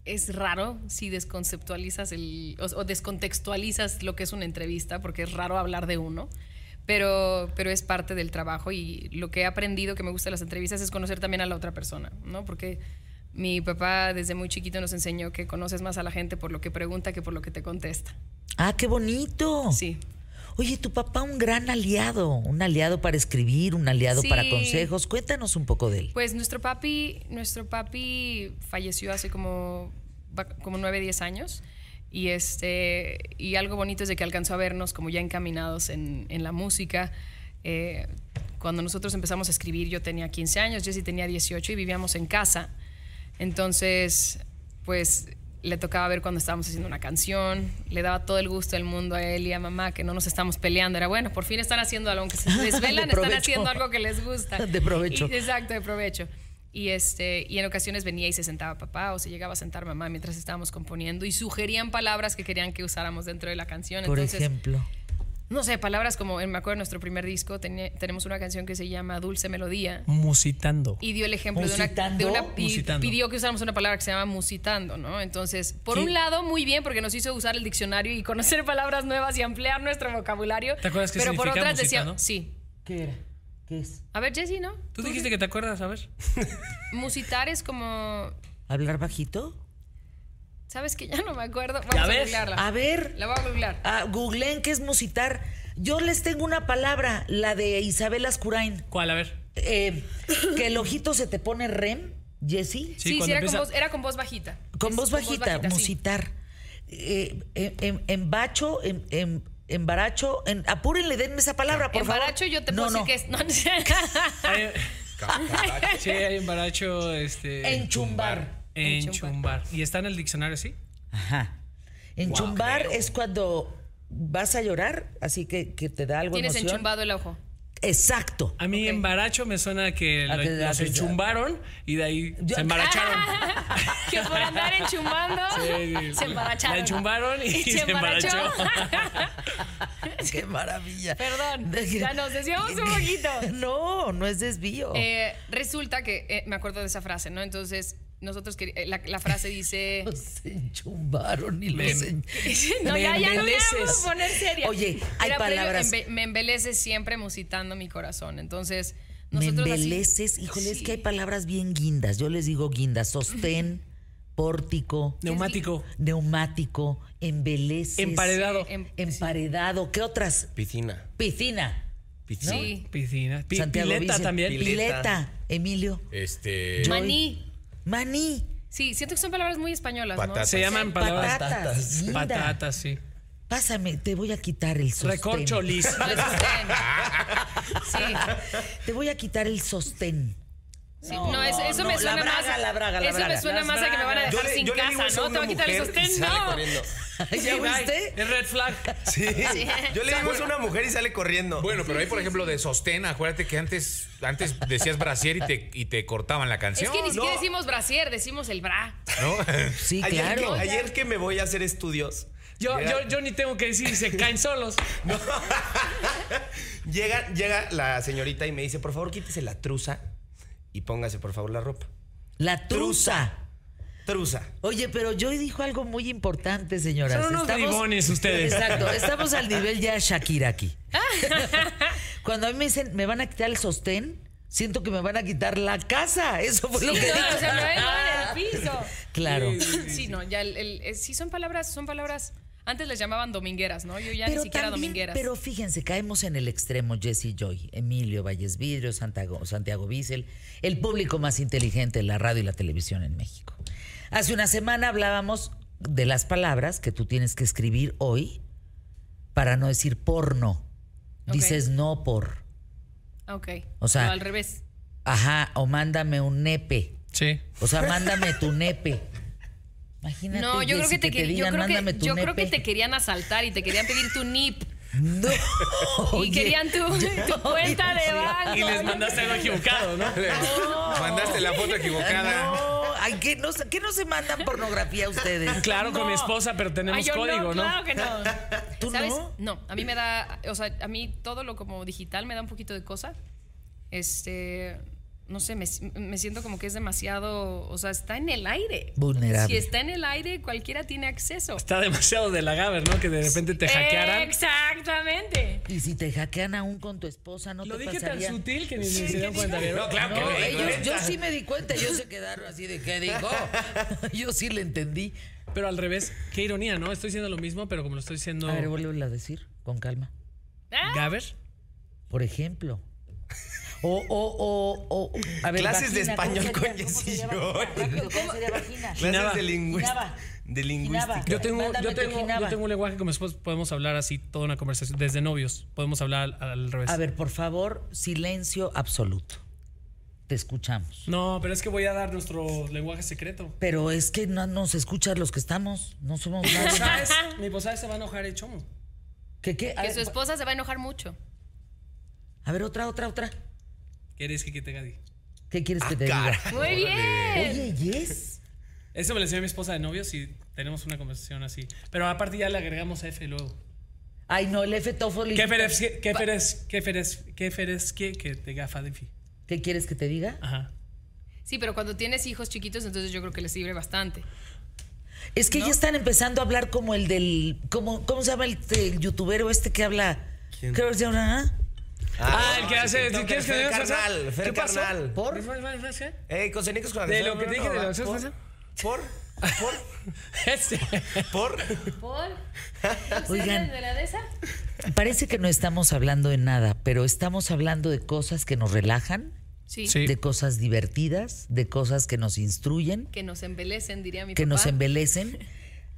es raro si desconceptualizas el, o, o descontextualizas lo que es una entrevista, porque es raro hablar de uno, pero, pero es parte del trabajo y lo que he aprendido que me gusta de las entrevistas es conocer también a la otra persona, ¿no? Porque mi papá desde muy chiquito nos enseñó que conoces más a la gente por lo que pregunta que por lo que te contesta. Ah, qué bonito. Sí. Oye, tu papá un gran aliado, un aliado para escribir, un aliado para consejos. Cuéntanos un poco de él. Pues nuestro papi, nuestro papi falleció hace como, como 9, 10 años. Y, este, y algo bonito es de que alcanzó a vernos como ya encaminados en, en la música. Eh, cuando nosotros empezamos a escribir, yo tenía 15 años, Jessy tenía 18 y vivíamos en casa. Entonces, pues le tocaba ver cuando estábamos haciendo una canción, le daba todo el gusto del mundo a él y a mamá que no nos estamos peleando. Era bueno, por fin están haciendo algo, aunque se desvelan, De están haciendo algo que les gusta. De provecho. Y- exacto, de provecho. Y, este, y en ocasiones venía y se sentaba papá o se llegaba a sentar mamá mientras estábamos componiendo y sugerían palabras que querían que usáramos dentro de la canción. Por Entonces, ejemplo. no sé, palabras como, en- me acuerdo de nuestro primer disco, tenemos una canción que se llama Dulce Melodía. Musitando. Y dio el ejemplo de una, de una- y Musitando. pidió que usáramos una palabra que se llama musitando, ¿no? Entonces, por Sí. un lado, muy bien, porque nos hizo usar el diccionario y conocer palabras nuevas y ampliar nuestro vocabulario. ¿Te acuerdas qué Pero por otras decía, sí. ¿Qué era? ¿Qué es? A ver, Jessy, ¿no? Tú dijiste que te acuerdas, a ver. Musitar es como, ¿Hablar bajito? ¿sabes que ya no me acuerdo? Vamos a, ver, googlearla. A ver. La voy a googlear. Ah, googleen qué es musitar. Yo les tengo una palabra, la de Isabel Ascurain. ¿Cuál? A ver. Eh, que el ojito se te pone rem, Jessie. Sí, Sí, era, empieza- con voz, era con voz bajita. Con Es voz bajita, sí. musitar. Eh, en, en, en bacho, en, en, embaracho, en, apúrenle, denme esa palabra, por favor. Embaracho yo te no, puedo no. decir que es... No, Hay- sí, hay embaracho, este. Enchumbar. Enchumbar. ¿Y está en el diccionario, sí? Ajá. Enchumbar es cuando vas a llorar, así que, que te da algo Tienes emoción. enchumbado el ojo. Exacto. A mí embaracho me suena que, A lo- los enchumbaron y de ahí Yo- se embaracharon. que por andar enchumbando Sí, sí. se embaracharon. La enchumbaron y, se, embarachó. embarachó. Qué maravilla. Perdón, ya nos desviamos un poquito. No, no es desvío. Eh, resulta que eh, me acuerdo de esa frase, ¿no? Entonces, nosotros queri- eh, la, la frase dice. Los enchumbaron y los Me- en- no, Me ya, ya no me embeleces. vamos a poner seria. Oye, hay Era palabras- embe- me embelece siempre musitando mi corazón. Entonces, Me nosotros así- embeleces. Híjole, es que hay palabras bien guindas. Yo les digo guindas. Sostén, pórtico, Neumático. neumático, embeleces. Emparedado. Em- Emparedado. ¿Qué otras? Piscina. Piscina. Piscina. Sí. Piscina. Pi- Santiago pileta también. Pileta. Pileta. Emilio. Este. Maní. Maní. Sí, siento que son palabras muy españolas, ¿no? Se llaman palabras. Patatas. linda. Patatas, sí. Pásame, te voy a quitar el sostén. Recorcholis. Sí. Te voy a quitar el sostén. Sí, no, es- eso me no, suena la braga, más. la braga, la eso braga. me suena Las más a que me van a dejar le, sin casa, ¿no? Te voy a quitar el sostén, no. ¿Ya viste? Es red flag. Sí. Yo le digo a una mujer y sale corriendo. Bueno, pero hay, por ejemplo, de sostén, acuérdate que antes, antes decías brasier y te, y te cortaban la Es canción. que ni siquiera no. decimos brasier, decimos el bra. ¿no? Sí, ayer, claro. que, ayer que me voy a hacer estudios. Yo, yo, yo ni tengo que decir, se caen solos. Llega, llega la señorita y me dice, por favor, quítese la truza y póngase, por favor, la ropa. La truza. Truza. Oye, pero Joy dijo algo muy importante, señoras. Son unos bribones ustedes. Exacto, estamos al nivel ya Shakira aquí. Cuando a mí me dicen, me van a quitar el sostén, siento que me van a quitar la casa. Eso fue lo que no, dije. o sea, en el piso. Claro. Sí, no, ya el, el- eh, sí son palabras, son palabras. Antes les llamaban domingueras, ¿no? Yo ya pero ni siquiera también- domingueras. Pero fíjense, caemos en el extremo Jesse Joy, Emilio Valles Vidrio, Santiago, Santiago Bissell, el público más inteligente de la radio y la televisión en México. Hace una semana hablábamos de las palabras que tú tienes que escribir hoy para no decir porno. Dices no por. Ok. O sea- al revés. Ajá, o mándame un nepe. Sí. O sea, mándame tu nepe. Imagínate. No, yo creo que te, te quer- yo creo mándame que, tu yo creo que nepe". te querían asaltar y te querían pedir tu NIP. No. Y oye, querían tu, tu cuenta de banco. Y les mandaste algo equivocado, ¿no? Mandaste la foto equivocada. No, ay, ¿qué no, se- ¿qué no se mandan pornografía ustedes? Claro, con mi esposa, pero tenemos Ay, yo código, ¿no? Claro que no. ¿Tú ¿Sabes? no? a mí me da, o sea, a mí todo lo como digital me da un poquito de cosa. Este, no sé, me, me siento como que es demasiado, o sea, está en el aire. Vulnerable. Si está en el aire, cualquiera tiene acceso. Está demasiado de la Gaber, ¿no? Que de repente te hackearan. Exactamente. Y si te hackean aún con tu esposa, ¿no Lo te dije tan sutil que ni, ni se dieron cuenta. No, claro que No, ellos, yo sí me di cuenta, ellos se quedaron así de ¿qué dijo? Yo sí le entendí. Pero al revés, qué ironía, ¿no? Estoy diciendo lo mismo, pero como lo estoy diciendo A ver, vuelve a decir, con calma. Ah, Gaber. Por ejemplo. O, o, o, o, a ver, Clases de vagina, ¿cómo español sería? con ¿Cómo Jessy sería Joy. vagina? Rápido, ¿Cómo sería vagina? Clases de, Ginaba. de lingüística. Yo tengo, yo, tengo, yo tengo un lenguaje que después podemos hablar así, toda una conversación. Desde novios, podemos hablar al, al revés. A ver, por favor, silencio absoluto. Te escuchamos. No, pero es que voy a dar nuestro lenguaje secreto. Pero es que no nos escuchas los que estamos. No somos Mi nadie. posada es- Mi posada se va a enojar el chomo. ¿Qué, qué? A, Que su esposa se va a enojar mucho. a ver, otra, otra, otra. ¿Quieres que, te diga? ¿Qué quieres que Ah, te diga? cara. Muy bien. Oye, yes. Eso me lo enseñó mi esposa de novios y tenemos una conversación así. Pero aparte ya le agregamos F luego. Ay, no, el F Toffoli. ¿Qué feres, qué feres, qué feres, qué feres, qué que te gafa de fi? ¿Qué quieres que te diga? Ajá. Sí, pero cuando tienes hijos chiquitos, entonces yo creo que les sirve bastante. Es que ya están empezando a hablar como el del. Como, ¿Cómo se llama el, el youtubero este que habla? ¿Quién? Creo que se llama. Ah, el que hace. TikToker, ¿Quieres que Fer? Carnal, Fer ¿Qué pasó? Carnal. ¿Por? ¿Por? Ey, cosenicos con la De lo que te dije de canción, Por-. Por, por, Este. por. ¿Por? Oigan. de la de esa? Parece que no estamos hablando de nada, pero estamos hablando de cosas que nos relajan, Sí. De cosas divertidas, de cosas que nos instruyen, Que nos embelecen, diría mi que papá. nos embelecen.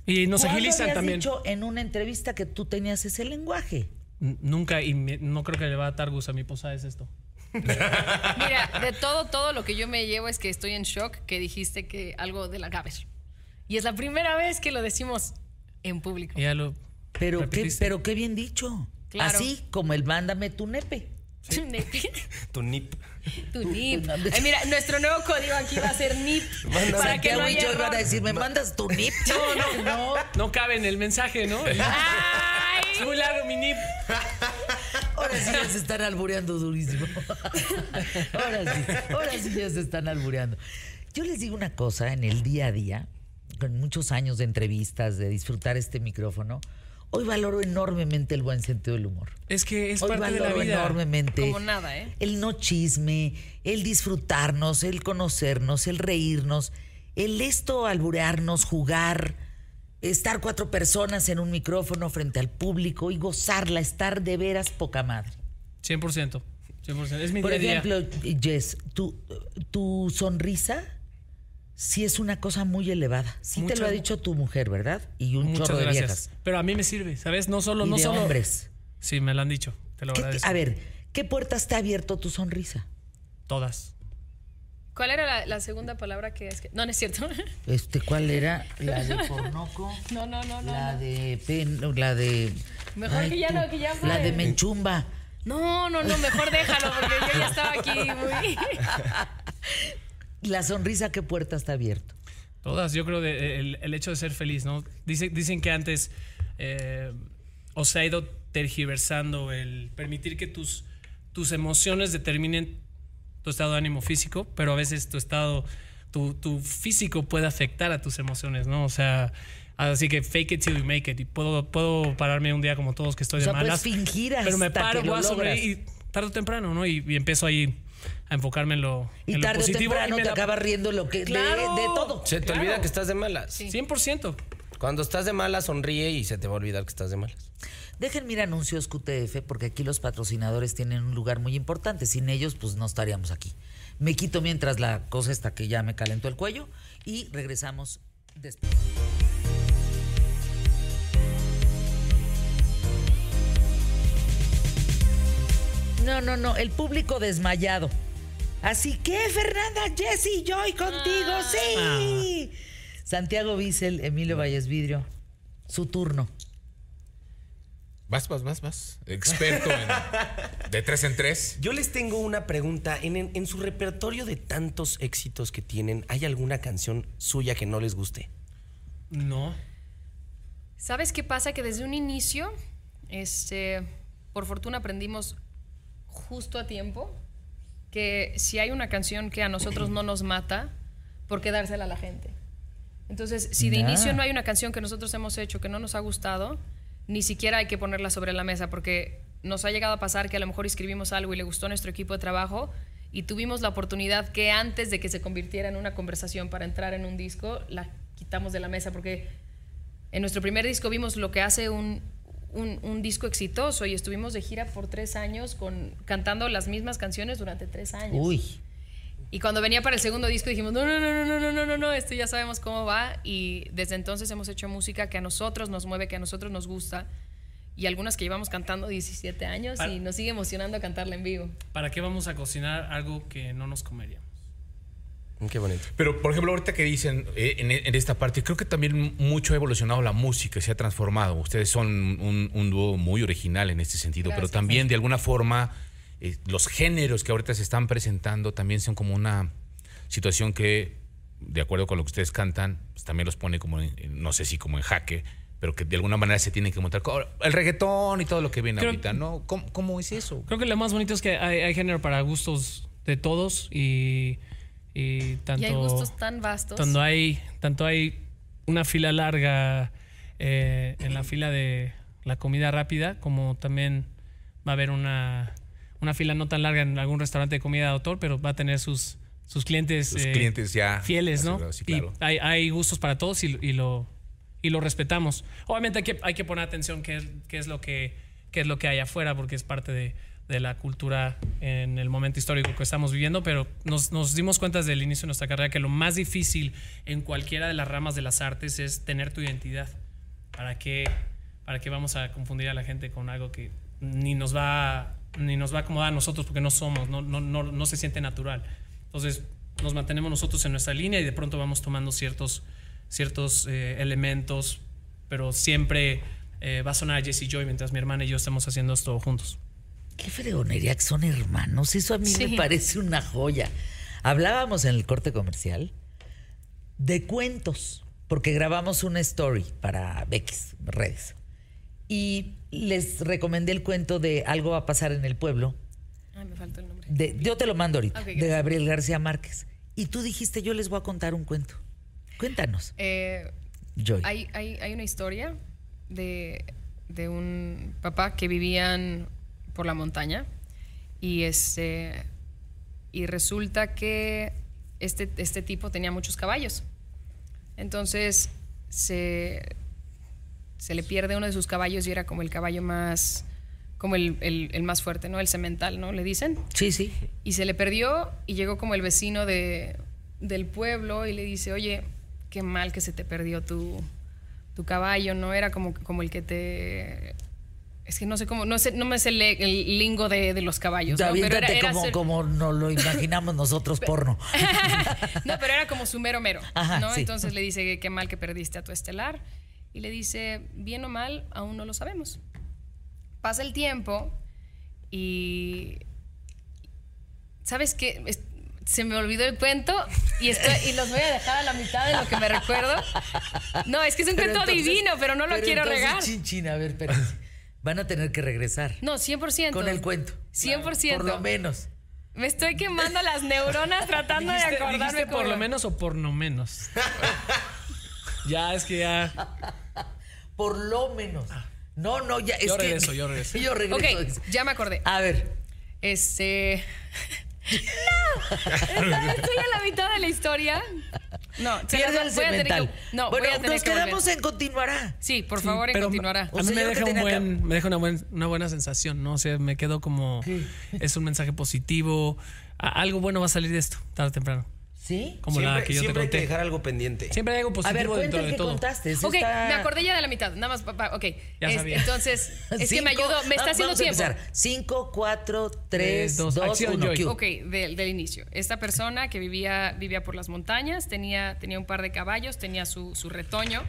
Y nos ¿Cuándo agilizan habías también. dicho en una entrevista que tú tenías ese lenguaje? Nunca, y me- no creo que le va a dar gusto a mi posada es esto. Mira, de todo, todo lo que yo me llevo es que estoy en shock que dijiste que algo de la Gaber. Y es la primera vez que lo decimos en público. Y ya lo. Pero qué, pero qué bien dicho. Claro. Así como el mándame tu nepe. Tu nip. tu NIP. Ay, mira, nuestro nuevo código aquí va a ser NIP. Para que no haya yo iban a decir, ¿me mandas tu nip? No, no, no. No cabe en el mensaje, ¿no? Es muy largo mi nip. Ahora sí ya se están albureando durísimo. Ahora sí, ahora sí ya se están albureando. Yo les digo una cosa, en el día a día, con muchos años de entrevistas, de disfrutar este micrófono, hoy valoro enormemente el buen sentido del humor. Es que es Hoy parte de la valoro vida. enormemente. Como nada, ¿eh? El no chisme, el disfrutarnos, el conocernos, el reírnos, el esto alburearnos, jugar, estar cuatro personas en un micrófono frente al público y gozarla, estar de veras poca madre. 100%. 100%. Es mi Por día a día. ejemplo, Jess, tu, tu sonrisa sí es una cosa muy elevada. Sí te lo ha dicho tu mujer, ¿verdad? Y un Muchas chorro de gracias. viejas. Pero a mí me sirve, ¿sabes? No solo, Y no de solo. hombres. Sí, me lo han dicho. Te lo ¿Qué te- agradezco. a ver, ¿qué puertas te ha abierto tu sonrisa? Todas. ¿Cuál era la, la segunda palabra que es que.? No, no es cierto. Este, ¿cuál era? La de Pornoco. No, no, no, no. La no. de pen, la de. Mejor que ya tú, no, que ya La fue. de Menchumba. No, no, no, mejor déjalo porque yo ya estaba aquí muy. La sonrisa, ¿qué puerta está abierto? Todas, yo creo de- el, el hecho de ser feliz, ¿no? Dice- dicen que antes eh, o se ha ido tergiversando el permitir que tus, tus emociones determinen tu estado de ánimo físico, pero a veces tu estado, tu, tu físico puede afectar a tus emociones, ¿no? O sea, así que fake it till you make it. Y puedo, puedo pararme un día como todos que estoy O de sea, malas. fingir Pero me paro, que lo voy a logras. y tarde o temprano, ¿no? Y, y empiezo ahí a enfocarme en lo, Y en lo tarde o positivo. temprano y me te la- acabas riendo lo que, de- Claro. de, todo. Se te Claro. olvida que estás de malas. 100%. Cuando estás de malas, sonríe y se te va a olvidar que estás de malas. Dejen ir anuncios QTF porque aquí los patrocinadores tienen un lugar muy importante. Sin ellos, pues no estaríamos aquí. Me quito mientras la cosa está que ya me calentó el cuello y regresamos después. No, no, no, el público desmayado. Así que, Fernanda, Jessy, Joy contigo, sí. Santiago Bissell, Emilio Valles Vidrio, su turno. Vas, vas, vas, vas. Experto en, de tres en tres. Yo les tengo una pregunta. En, en- en su repertorio de tantos éxitos que tienen, ¿hay alguna canción suya que no les guste? No. ¿Sabes qué pasa? Que desde un inicio, este, por fortuna aprendimos justo a tiempo que si hay una canción que a nosotros no nos mata, ¿por qué dársela a la gente? Entonces, si de inicio no hay una canción que nosotros hemos hecho que no nos ha gustado, ni siquiera hay que ponerla sobre la mesa, porque nos ha llegado a pasar que a lo mejor escribimos algo y le gustó a nuestro equipo de trabajo y tuvimos la oportunidad que antes de que se convirtiera en una conversación para entrar en un disco, la quitamos de la mesa, porque en nuestro primer disco vimos lo que hace un, un- disco exitoso y estuvimos de gira por tres años con, cantando las mismas canciones durante tres años. Uy. Y cuando venía para el segundo disco dijimos, no, no, no, no, no, no, no, no, no, esto ya sabemos cómo va. Y desde entonces hemos hecho música que a nosotros nos mueve, que a nosotros nos gusta. Y algunas que llevamos cantando 17 años Para- y nos sigue emocionando cantarla en vivo. ¿Para qué vamos a cocinar algo que no nos comeríamos? Mm, Qué bonito. Pero, por ejemplo, ahorita que dicen eh, en, en esta parte, creo que también mucho ha evolucionado la música, se ha transformado. Ustedes son un, un dúo muy original en este sentido, pero Gracias. también de alguna forma eh, los géneros que ahorita se están presentando también son como una situación que, de acuerdo con lo que ustedes cantan, pues también los pone como, en- no sé si como en jaque, pero que de alguna manera se tienen que montar. El reggaetón y todo lo que viene Creo- ahorita, ¿no? ¿Cómo, cómo es eso? Creo que lo más bonito es que hay, hay género para gustos de todos y, y tanto... y hay gustos tan vastos. Tanto hay, tanto hay una fila larga eh, en la fila de la comida rápida, como también va a haber una, una fila no tan larga en algún restaurante de comida de autor, pero va a tener sus, sus clientes, Sus eh, clientes ya fieles, ¿no? sí, Y claro. hay, hay gustos para todos y, y lo, y lo respetamos. Obviamente hay que, hay que poner atención qué es, qué es lo que qué es lo que hay afuera, porque es parte de, de la cultura en el momento histórico que estamos viviendo, pero nos, nos dimos cuenta desde el inicio de nuestra carrera que lo más difícil en cualquiera de las ramas de las artes es tener tu identidad. ¿Para qué, para qué vamos a confundir a la gente con algo que ni nos va, ni nos va a acomodar a nosotros porque no somos, no, no, no, no se siente natural? Entonces nos mantenemos nosotros en nuestra línea y de pronto vamos tomando ciertos, ciertos eh, elementos, pero siempre eh, va a sonar a Jesse Joy mientras mi hermana y yo estamos haciendo esto juntos. Qué fregonería que son hermanos. Eso a mí Sí. me parece una joya. Hablábamos en el corte comercial de cuentos, porque grabamos una story para Bex redes. Y les recomendé el cuento de Algo va a pasar en el pueblo. Ay, me faltó el nombre. De, yo te lo mando ahorita, de. Gabriel García Márquez. Y tú dijiste, yo les voy a contar un cuento. Cuéntanos, Eh, Joy. hay, hay, hay una historia de, de un papá que vivían por la montaña y este y resulta que este, este tipo tenía muchos caballos. Entonces se, se le pierde uno de sus caballos y era como el caballo más como el, el- el más fuerte, ¿no? El cemental, ¿no? Le dicen. Sí, sí. Y se le perdió y llegó como el vecino de, del pueblo y le dice, oye, qué mal que se te perdió tu, tu caballo, ¿no? Era como, como el que te Es que no sé cómo, no sé, no me sé el, el lingo de, de los caballos. ¿no? Pero Aviéntate era- era como, ser- como nos lo imaginamos nosotros porno. no, pero era como su mero mero. Ajá, ¿no? sí. Entonces le dice que qué mal que perdiste a tu estelar. Y le dice, bien o mal, aún no lo sabemos. Pasa el tiempo y. ¿Sabes qué? Es- Se me olvidó el cuento y, estoy, y los voy a dejar a la mitad de lo que me recuerdo. No, es que es un Pero cuento entonces- divino, pero no lo pero quiero entonces, regar. Chin, chin, a ver, espérense. Van a tener que regresar. No, 100%. Con el cuento. 100%. Por lo menos. Me estoy quemando las neuronas tratando de acordarme dijiste por cómo- lo menos o por no menos. ya, es que ya. Por lo menos. No, no, ya. Es Yo que- regreso, yo regreso. yo regreso. Ok, ya me acordé. A ver. Este. ¡No! Estoy a la mitad de la historia. No, Pierde el voy a tener cemental. que- No, bueno, voy a tener nos que quedamos volver. en continuará. Sí, por favor, pero continuará. A mí me deja, un que- buen, me deja una, buen- una buena sensación, ¿no? O sea, me quedo como. Es un mensaje positivo. Algo bueno va a salir de esto, tarde o temprano. ¿Sí? Como siempre la que yo te siempre hay que conté. dejar algo pendiente. Siempre hay algo A ver, positivo dentro de que todo. contaste. Ok, está- me acordé ya de la mitad. Nada más, papá. Ok. Ya Es- sabía. entonces, es que me ayudó. Me está haciendo tiempo. empezar. 5, 4, 3, Tres, 2, dos, acción, 1. Joy. Ok, del, del inicio. Esta persona que vivía, vivía por las montañas, tenía, tenía un par de caballos, tenía su, su retoño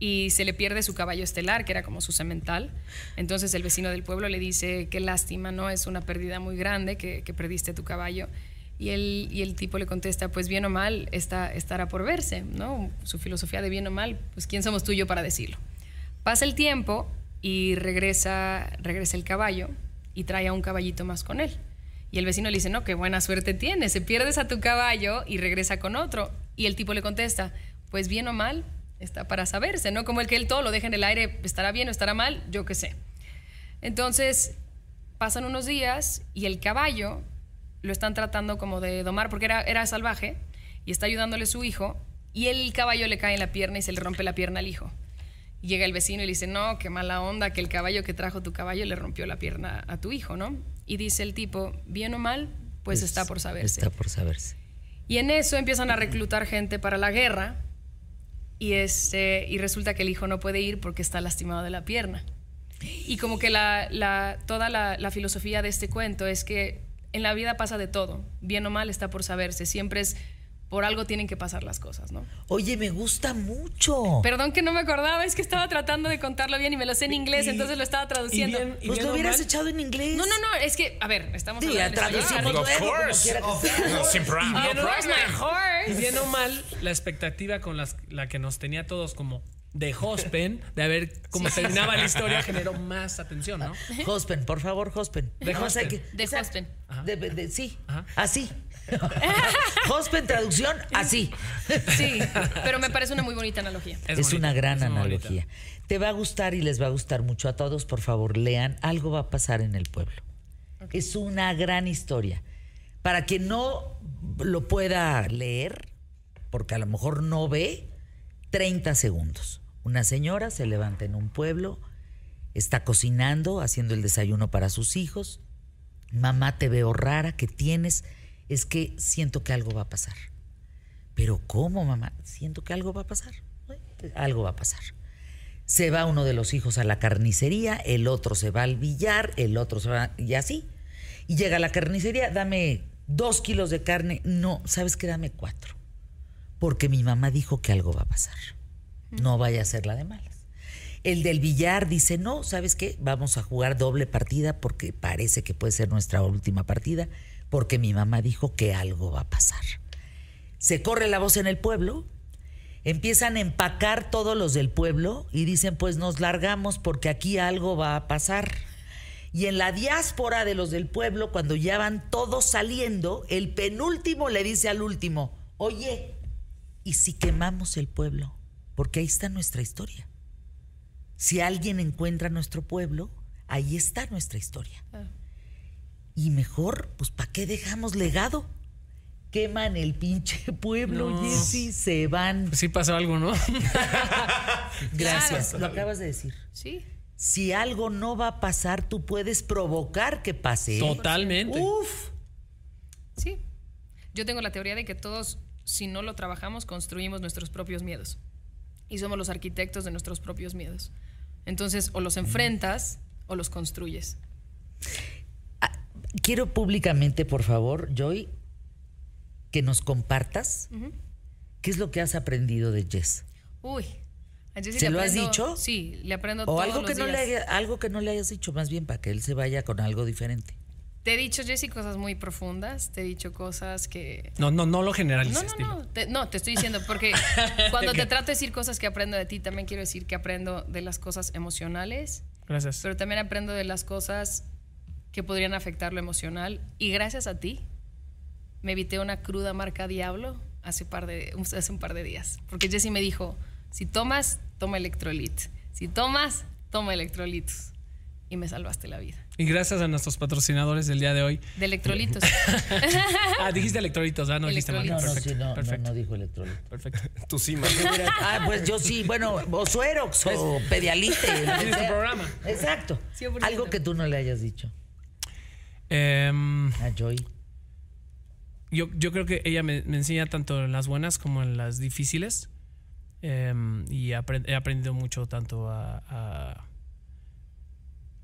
y se le pierde su caballo estelar, que era como su semental. Entonces el vecino del pueblo le dice, qué lástima, ¿no? Es una pérdida muy grande que, que perdiste tu caballo. Y el, y el tipo le contesta, pues bien o mal, está, estará por verse, ¿no? Su filosofía de bien o mal, pues quién somos tú y yo para decirlo. Pasa el tiempo y regresa, regresa el caballo y trae a un caballito más con él. Y el vecino le dice, no, qué buena suerte tienes, se pierdes a tu caballo y regresa con otro. Y el tipo le contesta, pues bien o mal, está para saberse, ¿no? Como el que él todo lo deja en el aire, estará bien o estará mal, yo qué sé. Entonces, pasan unos días y el caballo lo están tratando como de domar porque era, era salvaje y está ayudándole su hijo y el caballo le cae en la pierna y se le rompe la pierna al hijo. Llega el vecino y le dice, no, qué mala onda que el caballo que trajo tu caballo le rompió la pierna a tu hijo, ¿no? Y dice el tipo, bien o mal, pues, está por saberse. Está por saberse. Y en eso empiezan a reclutar gente para la guerra y, este, y resulta que el hijo no puede ir porque está lastimado de la pierna. Y como que la, la- toda la, la filosofía de este cuento es que en la vida pasa de todo, bien o mal está por saberse, siempre es por algo tienen que pasar las cosas, ¿no? Oye, me gusta mucho. Perdón que no me acordaba, es que estaba tratando de contarlo bien y me lo sé en inglés, Y- entonces lo estaba traduciendo. y bien- y pues bien lo hubieras mal- echado en inglés. No, no, no, es que, a ver, estamos Sí, hablando traducimos Of course. course, my horse. Y bien o mal, la expectativa con las, la que nos tenía todos como de Hospen, de a ver cómo terminaba la historia, generó más atención, ¿no? Hospen, por favor, Hospen. De Hospen. que- De o sea, Hospen. de- de- sí, Ajá. así. Hospen, traducción, así. Sí, pero me parece una muy bonita analogía. Es, bonita, una gran es muy bonita. analogía. Te va a gustar y les va a gustar mucho a todos. Por favor, lean. Algo va a pasar en el pueblo. Es una gran historia. Para quien no lo pueda leer, porque a lo mejor no ve, 30 segundos. Una señora se levanta en un pueblo, está cocinando, haciendo el desayuno para sus hijos. Mamá, te veo rara, ¿qué tienes? Es que siento que algo va a pasar. Pero ¿cómo, mamá? Siento que algo va a pasar. Algo va a pasar. Se va uno de los hijos a la carnicería, el otro se va al billar, el otro se va y así. Y llega a la carnicería, dame dos kilos de carne. No, ¿sabes qué? Dame cuatro. Porque mi mamá dijo que algo va a pasar. No vaya a ser la de malas. El del billar dice, no, ¿sabes qué? Vamos a jugar doble partida porque parece que puede ser nuestra última partida, porque mi mamá dijo que algo va a pasar. Se corre la voz en el pueblo, empiezan a empacar todos los del pueblo y dicen, pues nos largamos porque aquí algo va a pasar. Y en la diáspora de los del pueblo, cuando ya van todos saliendo, el penúltimo le dice al último, oye, ¿y si quemamos el pueblo? Porque ahí está nuestra historia. Si alguien encuentra nuestro pueblo, ahí está nuestra historia. Y mejor, pues, ¿para qué dejamos legado? Queman el pinche pueblo, No. Jessy, se van. Pues sí pasó algo, ¿no? Gracias, lo acabas de decir. Sí. Si algo no va a pasar, tú puedes provocar que pase. ¿eh? Totalmente. Uf. Sí. Yo tengo la teoría de que todos, si no lo trabajamos, construimos nuestros propios miedos. Y somos los arquitectos de nuestros propios miedos. Entonces, o los enfrentas o los construyes. Quiero públicamente, por favor, Joy, que nos compartas qué es lo que has aprendido de Jess. Uy. A ¿Se le lo has dicho? Sí, le aprendo O todos algo los que, no le haya- algo que no le hayas dicho, más bien para que él se vaya con algo diferente. Te he dicho, Jessy, cosas muy profundas. Te he dicho cosas que No, no, no lo generalices. No, no, no. Te, no, te estoy diciendo, porque cuando te trato de decir cosas que aprendo de ti, también quiero decir que aprendo de las cosas emocionales, Gracias. pero también aprendo de las cosas que podrían afectar lo emocional. Y gracias a ti, me evité una cruda marca Diablo hace, par de, hace un par de días. Porque Jessy me dijo, si tomas, toma electrolit. Si tomas, toma electrolitos. Y me salvaste la vida. Y gracias a nuestros patrocinadores del día de hoy. De electrolitos. Ah, dijiste electrolitos, ¿ah? No dijiste mal. No, no, Electrolitos. sí, no, no, perfecto. no dijo electrolito. Perfecto. Tú sí, man. Ah, pues yo sí, bueno, o Suerox o Pedialite. lo que es tu sea. programa. Exacto. 100%. Algo que tú no le hayas dicho Em, a Joy. yo, yo creo que ella me, me enseña tanto en las buenas como en las difíciles. Em, y he aprendido mucho tanto a, a,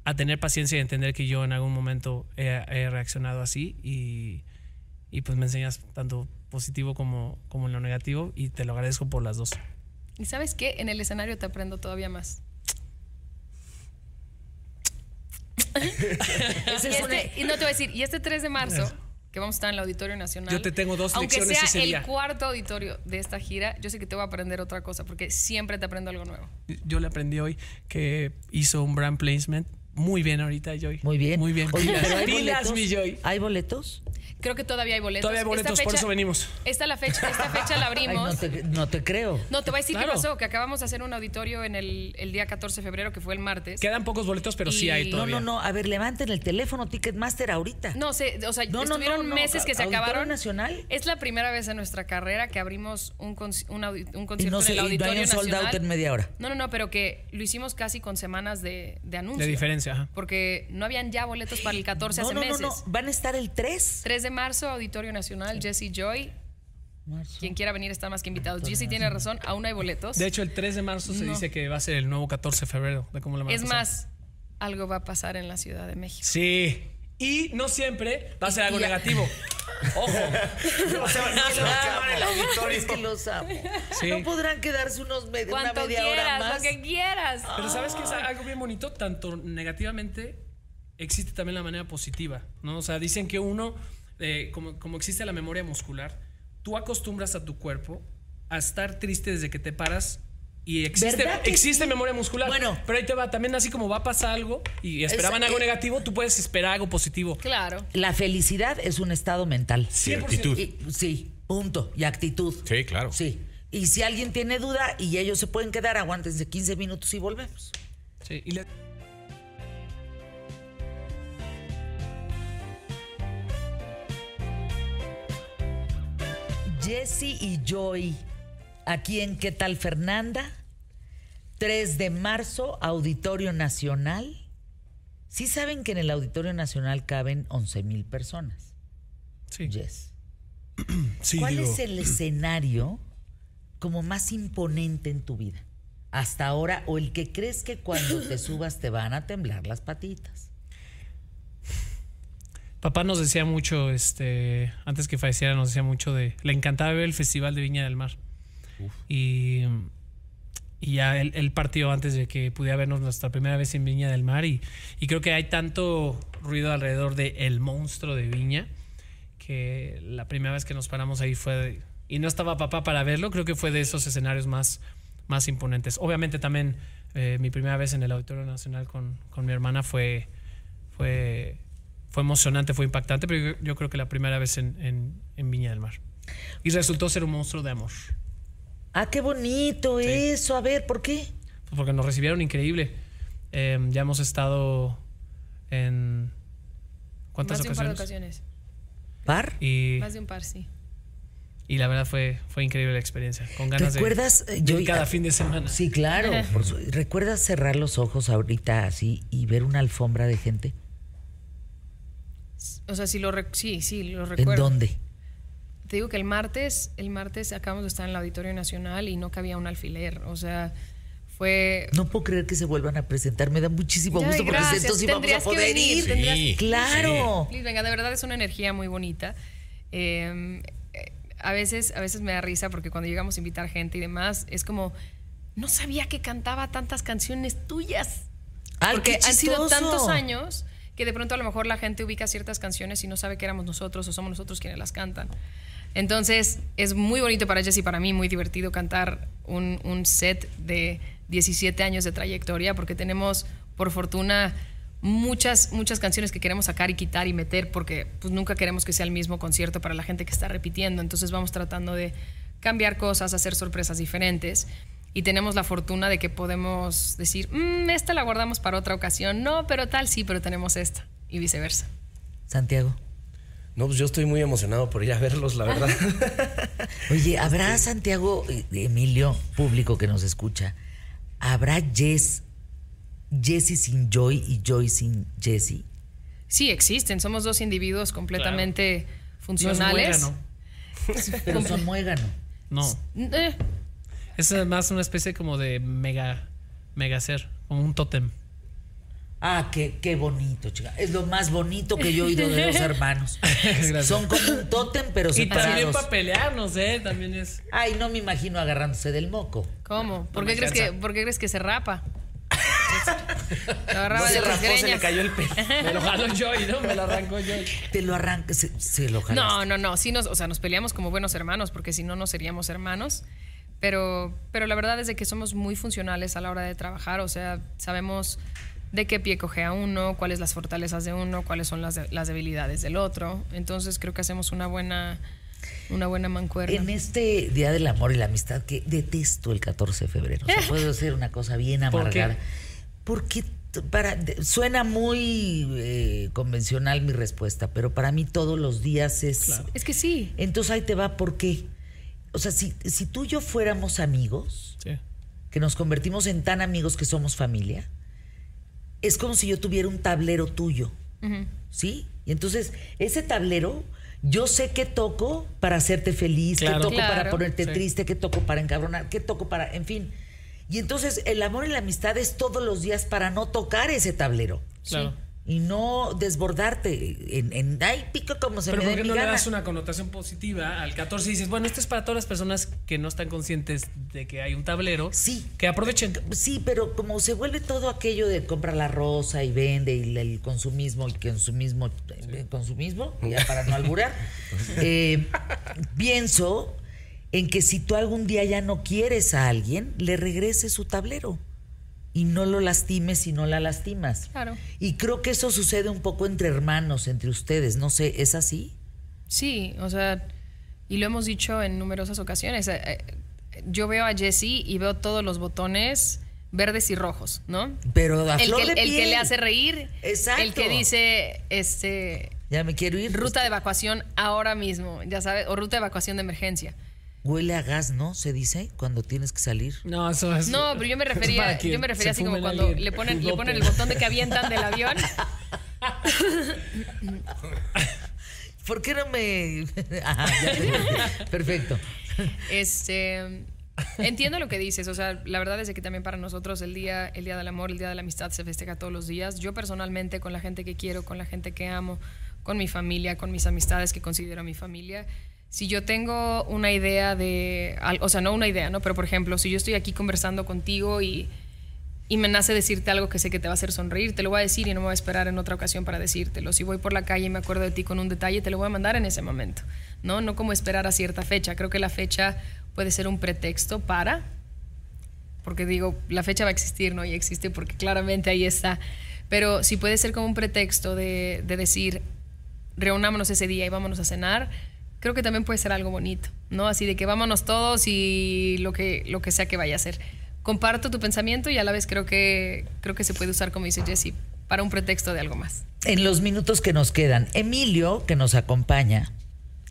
a tener paciencia y entender que yo en algún momento he, he reaccionado así. Y, y pues me enseñas tanto positivo como, como en lo negativo. Y te lo agradezco por las dos. ¿Y sabes qué? En el escenario te aprendo todavía más. Y, este- y no te voy a decir, y este 3 de marzo, que vamos a estar en el Auditorio Nacional. Yo te tengo dos Aunque lecciones sea ese el cuarto auditorio de esta gira, yo sé que te voy a aprender otra cosa, porque siempre te aprendo algo nuevo. Yo le aprendí hoy que hizo un brand placement muy bien ahorita, Joy. Muy bien. Muy bien. Oye, Pilas, pilas, boletos. mi Joy. ¿Hay boletos? Creo que todavía hay boletos. Todavía hay boletos, Esta por eso venimos. Esta, la fecha, esta fecha la Ay, abrimos. no, te, no te creo. No, te voy a decir Claro. qué pasó, que acabamos de hacer un auditorio en el, el día 14 de febrero, que fue el martes. Quedan pocos boletos, pero sí Y- hay No, No, todavía. no, no. A ver, levanten el teléfono Ticketmaster ahorita. No sé, o sea, No, estuvieron no, no. meses que se Auditorio acabaron. Nacional. Es la primera vez en nuestra carrera que abrimos un, un, un concierto y no, en se, el y Auditorio sold out en media hora. No, no, no, pero que lo hicimos casi con semanas de, de anuncio. De diferencia, ajá. Porque no habían ya boletos para el 14 No, hace no, no, meses. no. Van a estar el 3. 3 de marzo, Auditorio Nacional, Jesse Joy. Quien quiera venir está más que invitado. Jesse tiene razón, aún no hay boletos. De hecho, el 3 de marzo se No. dice que va a ser el nuevo 14 de febrero. De cómo la es más, algo va a pasar en la Ciudad de México. Sí. Y no siempre va a ser algo negativo. Ojo. O sea, no se va a quemar el auditorio. Es que los amo. Sí. No podrán quedarse unos med- una media hora más. lo que quieras. Pero sabes que es algo bien bonito, tanto negativamente existe también la manera positiva, ¿no? O sea, dicen que uno, eh, como, como existe la memoria muscular, tú acostumbras a tu cuerpo a estar triste desde que te paras y existe, ¿Verdad que existe sí? memoria muscular. Bueno. pero ahí te va, también así como va a pasar algo y esperaban Es- algo eh, negativo, tú puedes esperar algo positivo. Claro. La felicidad es un estado mental. Y actitud. Y- sí, punto. Y actitud. Sí, claro. Sí. Y si alguien tiene duda y ellos se pueden quedar, aguántense 15 minutos y volvemos. Sí, y le- Jesse y Joy, aquí en ¿Qué tal Fernanda? 3 de marzo, Auditorio Nacional. Sí saben que en el Auditorio Nacional caben 11 mil personas. sí. Jess. Sí, ¿Cuál digo, es el escenario como más imponente en tu vida? Hasta ahora, o el que crees que cuando te subas te van a temblar las patitas. Papá nos decía mucho, este, antes que falleciera, nos decía mucho de. Le encantaba ver el Festival de Viña del Mar. Y, ya él, partió antes de que pudiera vernos nuestra primera vez en Viña del Mar. Y, creo que hay tanto ruido alrededor de El monstruo de Viña que la primera vez que nos paramos ahí fue. y no estaba papá para verlo, creo que fue de esos escenarios más, más imponentes. Obviamente también eh, mi primera vez en el Auditorio Nacional con, con mi hermana fue. fue fue emocionante, fue impactante, pero yo, creo que la primera vez en Viña del Mar. Y resultó ser un monstruo de amor, Ah, qué bonito eso. A ver, ¿por qué? pues porque nos recibieron increíble. Eh, ya hemos estado en... ¿Cuántas Más de un par de ocasiones? ocasiones. ¿Par? Y, Más de un par, sí. y la verdad fue, fue increíble la experiencia, con ganas de- ¿Recuerdas? eh, de, yo- ir cada fin de semana. Sí, claro. por su- ¿Recuerdas cerrar los ojos ahorita así y ver una alfombra de gente? O sea, sí, lo rec- sí, sí, lo ¿En recuerdo. dónde? Te digo que el martes, el martes acabamos de estar en el Auditorio Nacional y no cabía un alfiler. O sea, Fue No puedo creer que se vuelvan a presentar. Me da muchísimo Ay, gusto porque entonces íbamos a Tendrías que poder venir, ir. tendrías- Sí, Claro. Liz, venga, de verdad es una energía muy bonita. Eh, eh, a veces, a veces me da risa porque cuando llegamos a invitar gente y demás, es como, no sabía que cantaba tantas canciones tuyas. Ay, porque han sido tantos años que de pronto a lo mejor la gente ubica ciertas canciones y no sabe que éramos nosotros o somos nosotros quienes las cantan. Entonces es muy bonito para Jess y para mí, muy divertido cantar un, un set de 17 años de trayectoria porque tenemos, por fortuna, muchas, muchas canciones que queremos sacar y quitar y meter porque pues, nunca queremos que sea el mismo concierto para la gente que está repitiendo. Entonces vamos tratando de cambiar cosas, hacer sorpresas diferentes. Y tenemos la fortuna de que podemos decir, "Mm, esta la guardamos para otra ocasión. No, pero tal, sí, pero tenemos esta. Y viceversa. Santiago. No, pues yo estoy muy emocionado por ir a verlos, la verdad. Oye, ¿habrá Santiago, eh, Emilio, público que nos escucha? ¿Habrá Jess, Jessie sin Joy y Joy sin Jessie? Sí, existen. Somos dos individuos completamente No es funcionales. muégano. Pero son muégano. No. Eh, Es más una especie como de mega, mega ser, como un tótem. Ah, qué, qué bonito, chica. Es lo más bonito que yo he oído de dos hermanos. Son como un tótem, pero Y también separados. para pelearnos, ¿eh? También es. Ay, no me imagino agarrándose del moco. ¿Cómo? ¿Por, qué crees que. ¿Por qué crees que se rapa? Lo agarraba No se las rapó, se le cayó el pelo. Me lo jaló Joy, ¿no? Me lo arrancó Joy. Te lo arranca, se, se lo jalaste. No, no, no. Sí nos, o sea, nos peleamos como buenos hermanos, porque si no, no seríamos hermanos. Pero, pero la verdad es de que somos muy funcionales a la hora de trabajar. O sea, sabemos de qué pie coge a uno, cuáles las fortalezas de uno, cuáles son las, de- las debilidades del otro. Entonces creo que hacemos una buena, una buena mancuerna. En este Día del Amor y la Amistad, que detesto el 14 de febrero. O sea, puedo hacer una cosa bien ¿Por qué? amargada. Porque para, suena muy eh, convencional mi respuesta, pero para mí todos los días es... Es que sí. Entonces ahí te va, ¿por qué? O sea, si, si tú y yo fuéramos amigos, Sí. que nos convertimos en tan amigos que somos familia, es como si yo tuviera un tablero tuyo, ¿sí? Y entonces, ese tablero, yo sé qué toco para hacerte feliz, Claro. qué toco para ponerte Sí. triste, qué toco para encabronar, qué toco para, en fin. Y entonces, el amor y la amistad es todos los días para no tocar ese tablero. Claro. Y no desbordarte en, en ay, pico como se Pero me ¿por qué no le das una connotación positiva al 14 y dices, bueno, esto es para todas las personas que no están conscientes de que hay un tablero? Sí. Que aprovechen. Sí, pero como se vuelve todo aquello de compra la rosa y vende y el, el consumismo y consumismo, eh, consumismo, ya para no alburar, eh, pienso en que si tú algún día ya no quieres a alguien, le regreses su tablero y no lo lastimes y no la lastimas. Claro. Y creo que eso sucede un poco entre hermanos, entre ustedes, no sé, ¿es así? Sí, o sea, y lo hemos dicho en numerosas ocasiones. eh, eh, Yo veo a Jesse y veo todos los botones verdes y rojos, ¿no? Pero a El flor que, de el que le hace reír, Exacto. el que dice, este, Ya me quiero ir. ruta de evacuación ahora mismo, ya sabes, o ruta de evacuación de emergencia. Huele a gas, ¿no? Se dice cuando tienes que salir. No, eso es. No, pero yo me refería, yo me refería así como cuando le ponen, le ponen el botón de que avientan del avión. ¿Por qué no me.? Ajá, ya te- Perfecto. Este, entiendo lo que dices, o sea, la verdad es que también para nosotros el día, el día del amor, el día de la amistad se festeja todos los días. Yo personalmente con la gente que quiero, con la gente que amo, con mi familia, con mis amistades que considero mi familia, si yo tengo una idea de, o sea, no una idea, ¿no? Pero por ejemplo, si yo estoy aquí conversando contigo y y me nace decirte algo que sé que te va a hacer sonreír, te lo voy a decir y no me voy a esperar en otra ocasión para decírtelo. Si voy por la calle y me acuerdo de ti con un detalle, te lo voy a mandar en ese momento, ¿no? No como esperar a cierta fecha. Creo que la fecha puede ser un pretexto para, porque digo, la fecha va a existir, ¿no? Y existe porque claramente ahí está. Pero si puede ser como un pretexto de, de decir, reunámonos ese día y vámonos a cenar, creo que también puede ser algo bonito, ¿no? Así de que vámonos todos y lo que, lo que sea que vaya a ser. Comparto tu pensamiento y a la vez creo que, creo que se puede usar, como dice Jesse, para un pretexto de algo más. En los minutos que nos quedan, Emilio, que nos acompaña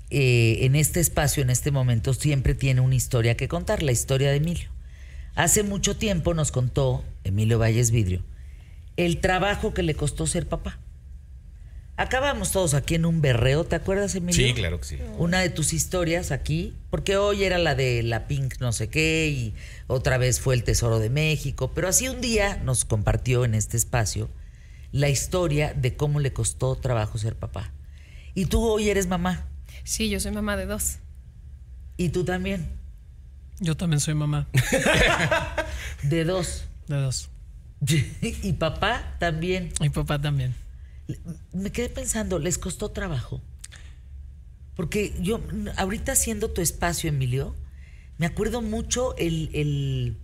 eh, en este espacio, en este momento, siempre tiene una historia que contar, la historia de Emilio. Hace mucho tiempo nos contó Emilio Valles Vidrio el trabajo que le costó ser papá. Acabamos todos aquí en un berreo, ¿te acuerdas, Emilio? Sí, claro que sí. Una de tus historias aquí, porque hoy era la de la Pink no sé qué y otra vez fue el Tesoro de México, pero así un día nos compartió en este espacio la historia de cómo le costó trabajo ser papá. Y tú hoy eres mamá, Sí, yo soy mamá de dos. y tú también, Yo también soy mamá de dos. de dos. y papá también. Mi papá también. Me quedé pensando, ¿les costó trabajo? Porque yo, ahorita siendo tu espacio, Emilio, me acuerdo mucho el, el-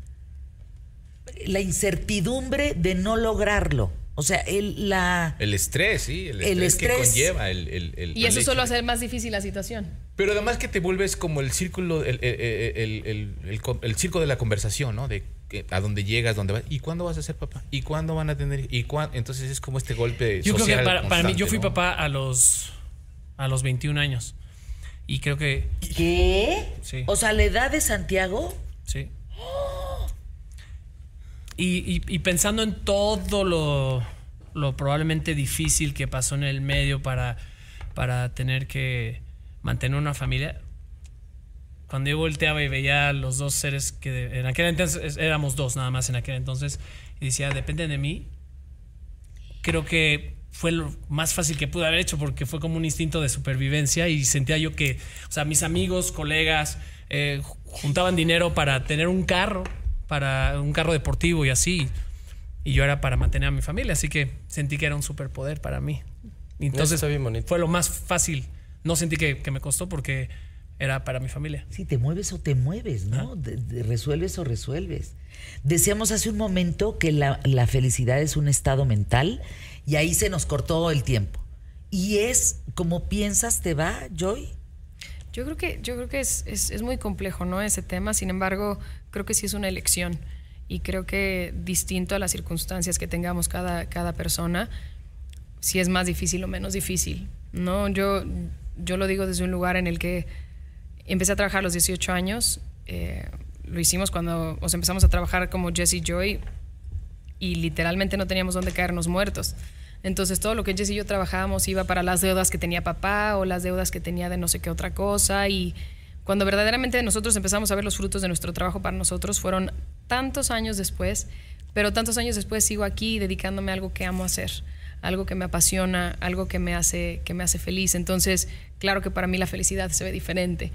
la incertidumbre de no lograrlo. O sea, el, la... El estrés, sí. El El estrés, que conlleva el, el- el- Y el eso hecho solo hace más difícil la situación. Pero además que te vuelves como el círculo, el, el- el- el- el co- el circo de la conversación, ¿no? De que- a dónde llegas, dónde vas. ¿Y cuándo vas a ser papá? ¿Y cuándo van a tener? ¿Y cuán- Entonces es como este golpe Yo creo que para, para mí, yo fui ¿no? papá a los, a los 21 años. Y creo que, ¿Qué? Sí. O sea, la edad de Santiago. sí. Y, y- y pensando en todo lo, lo probablemente difícil que pasó en el medio para, para tener que mantener una familia, cuando yo volteaba y veía a los dos seres que en aquel entonces éramos dos nada más en aquel entonces y decía, dependen de mí, creo que fue lo más fácil que pude haber hecho porque fue como un instinto de supervivencia y sentía yo que, o sea, mis amigos, colegas, eh, juntaban dinero para tener un carro, para un carro deportivo y así. Y yo era para mantener a mi familia, así que sentí que era un superpoder para mí. Entonces fue lo más fácil. No sentí que, que me costó porque era para mi familia. Si te mueves o te mueves, ¿no? De- de- resuelves o resuelves. Decíamos hace un momento que la, la felicidad es un estado mental y ahí se nos cortó el tiempo. Y es como piensas te va, Joy. Yo creo que, yo creo que es, es, es muy complejo, ¿no? Ese tema. Sin embargo, creo que sí es una elección. Y creo que distinto a las circunstancias que tengamos cada, cada persona, si es más difícil o menos difícil. ¿no? Yo, yo lo digo desde un lugar en el que empecé a trabajar a los 18 años. eh, lo hicimos cuando o sea, empezamos a trabajar como Jesse Joy y literalmente no teníamos dónde caernos muertos. Entonces todo lo que Jess y yo trabajábamos iba para las deudas que tenía papá o las deudas que tenía de no sé qué otra cosa y cuando verdaderamente nosotros empezamos a ver los frutos de nuestro trabajo para nosotros fueron tantos años después, pero tantos años después sigo aquí dedicándome a algo que amo hacer, algo que me apasiona, algo que me hace que me hace feliz. Entonces, claro que para mí la felicidad se ve diferente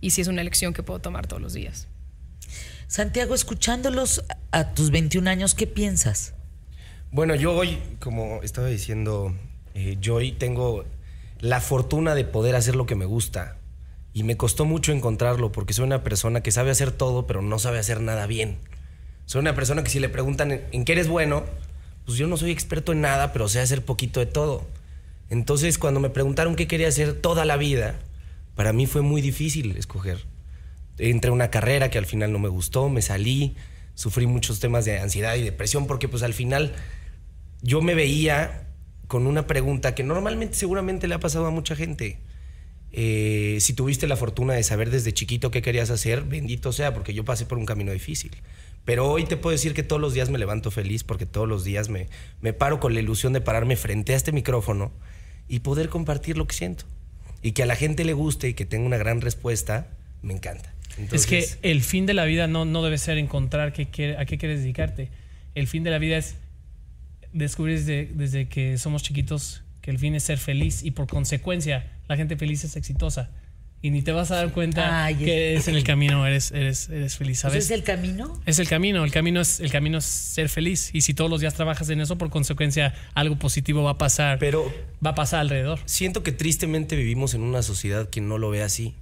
y sí es una elección que puedo tomar todos los días. Santiago, escuchándolos a a tus 21 años, ¿qué piensas? Bueno, yo hoy, como estaba diciendo, eh, yo hoy tengo la fortuna de poder hacer lo que me gusta. Y me costó mucho encontrarlo porque soy una persona que sabe hacer todo, pero no sabe hacer nada bien. Soy una persona que si le preguntan en, en qué eres bueno, pues yo no soy experto en nada, pero sé hacer poquito de todo. Entonces, cuando me preguntaron qué quería hacer toda la vida, para mí fue muy difícil escoger. Entré a una carrera que al final no me gustó, me salí, sufrí muchos temas de ansiedad y depresión porque pues al final yo me veía con una pregunta que normalmente seguramente le ha pasado a mucha gente. Eh, si tuviste la fortuna de saber desde chiquito qué querías hacer, bendito sea, porque yo pasé por un camino difícil. Pero hoy te puedo decir que todos los días me levanto feliz porque todos los días me, me paro con la ilusión de pararme frente a este micrófono y poder compartir lo que siento. Y que a la gente le guste y que tenga una gran respuesta, me encanta. Es que Entonces- el fin de la vida no, no debe ser encontrar qué a qué quieres dedicarte. El fin de la vida es descubrir desde, desde que somos chiquitos que el fin es ser feliz y por consecuencia la gente feliz es exitosa. Y ni te vas a dar cuenta Ay, que es- es en el camino eres, eres, eres feliz, ¿Ese ¿sabes? ¿Es el camino? Es el camino, el camino es, el camino es ser feliz. Y si todos los días trabajas en eso, por consecuencia, algo positivo va a pasar. Pero va a pasar alrededor. siento que tristemente vivimos en una sociedad que no lo ve así.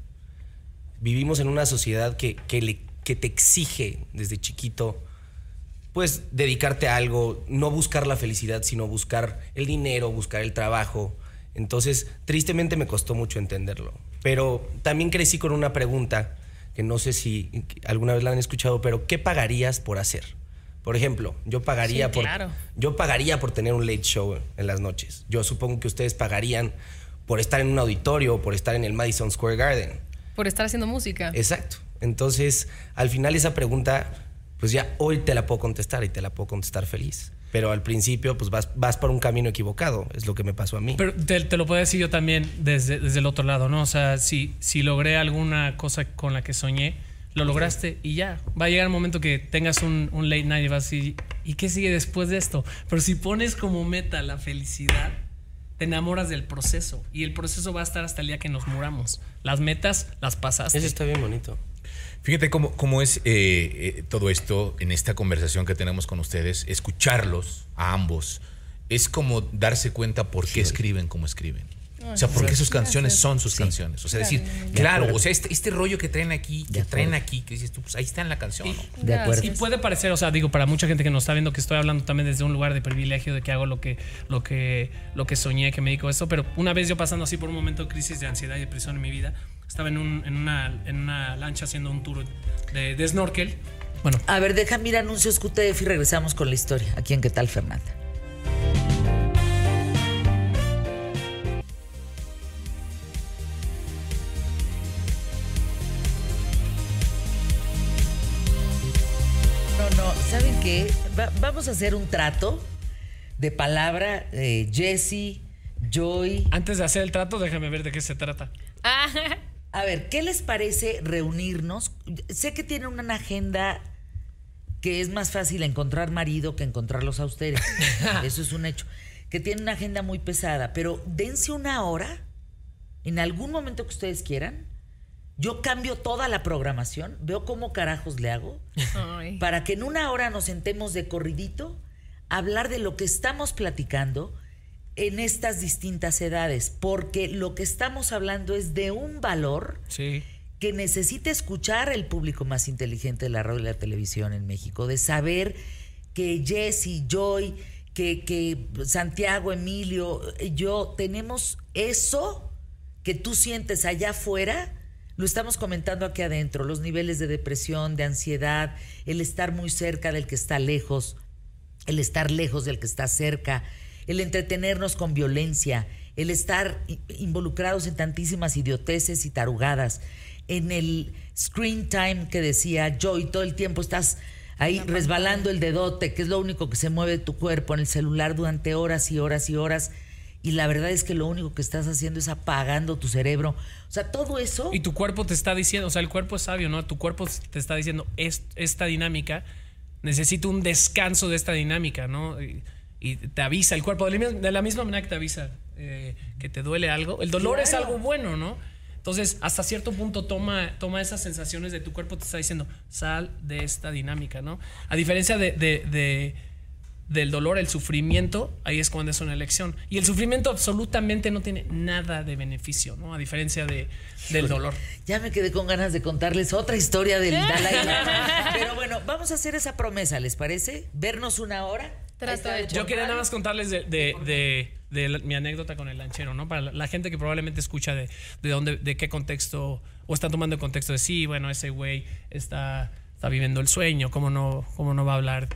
Vivimos en una sociedad que, que, le- que te exige desde chiquito, pues, dedicarte a algo, no buscar la felicidad, sino buscar el dinero, buscar el trabajo. Entonces, tristemente me costó mucho entenderlo. Pero también crecí con una pregunta que no sé si alguna vez la han escuchado, pero ¿qué pagarías por hacer? Por ejemplo, yo pagaría Sí, por claro. yo pagaría por tener un late show en las noches. Yo supongo que ustedes pagarían por estar en un auditorio o por estar en el Madison Square Garden. Por estar haciendo música. Exacto. Entonces, al final esa pregunta, pues ya hoy te la puedo contestar y te la puedo contestar feliz. Pero al principio, pues vas, vas por un camino equivocado. Es lo que me pasó a mí. Pero te, te lo puedo decir yo también desde, desde el otro lado, ¿no? O sea, si, si logré alguna cosa con la que soñé, lo lograste y ya. Va a llegar un momento que tengas un, un late night y vas a decir, ¿y qué sigue después de esto? Pero si pones como meta la felicidad, te enamoras del proceso y el proceso va a estar hasta el día que nos muramos. Las metas las pasaste. Eso está bien bonito. Fíjate cómo, cómo es eh, eh, todo esto en esta conversación que tenemos con ustedes, escucharlos a ambos, es como darse cuenta por qué escriben como escriben. O sea, por qué sus canciones son sus canciones. O sea, decir, claro, o sea, este, este rollo que traen aquí, que traen aquí, que dices tú, pues ahí está en la canción. ¿no? De acuerdo. Y puede parecer, o sea, digo, para mucha gente que nos está viendo que estoy hablando también desde un lugar de privilegio, de que hago lo que, lo que, lo que soñé, que me dedico a esto, pero una vez yo pasando así por un momento de crisis de ansiedad y depresión en mi vida, estaba en, un- en, una, en una lancha haciendo un tour de, de snorkel. Bueno, A ver, deja mira anuncios QTF y regresamos con la historia. Aquí en ¿Qué tal, Fernanda? Vamos a hacer un trato de palabra. Eh, Jesse, Joy. antes de hacer el trato, déjame ver de qué se trata. A ver, ¿qué les parece reunirnos? Sé que tienen una agenda que es más fácil encontrar marido que encontrarlos a ustedes. Eso es un hecho. Que tienen una agenda muy pesada, pero dense una hora, en algún momento que ustedes quieran. Yo cambio toda la programación, veo cómo carajos le hago, Ay. para que en una hora nos sentemos de corridito a hablar de lo que estamos platicando en estas distintas edades, porque lo que estamos hablando es de un valor Sí. que necesita escuchar el público más inteligente de la radio y la televisión en México, de saber que Jesse, Joy, que, que Santiago, Emilio, yo tenemos eso que tú sientes allá afuera, lo estamos comentando aquí adentro, los niveles de depresión, de ansiedad, el estar muy cerca del que está lejos, el estar lejos del que está cerca, el entretenernos con violencia, el estar involucrados en tantísimas idioteces y tarugadas, en el screen time que decía Joy, todo el tiempo estás ahí resbalando el dedote, que es lo único que se mueve tu cuerpo en el celular durante horas y horas y horas. Y la verdad es que lo único que estás haciendo es apagando tu cerebro. O sea, todo eso... Y tu cuerpo te está diciendo, o sea, el cuerpo es sabio, ¿no? Tu cuerpo te está diciendo, "Es- esta dinámica, necesito un descanso de esta dinámica, ¿no? Y, y te avisa el cuerpo, de la misma, manera que te avisa eh, que te duele algo. El dolor es algo bueno, ¿no? Entonces, hasta cierto punto toma, toma esas sensaciones de tu cuerpo, te está diciendo, sal de esta dinámica, ¿no? A diferencia de, de- de- del dolor, el sufrimiento, ahí es cuando es una elección. Y el sufrimiento absolutamente no tiene nada de beneficio, ¿no? A diferencia de, del dolor. Ya me quedé con ganas de contarles otra historia del Dalai Lama. Pero bueno, vamos a hacer esa promesa, ¿les parece? Vernos una hora. Trato hecho. Yo quería nada más contarles de, de- de- de la- mi anécdota con el lanchero, ¿no? Para la, la gente que probablemente escucha de, de dónde, de qué contexto, o está tomando el contexto de sí, bueno, ese güey está, está viviendo el sueño, ¿cómo no, cómo no va a hablar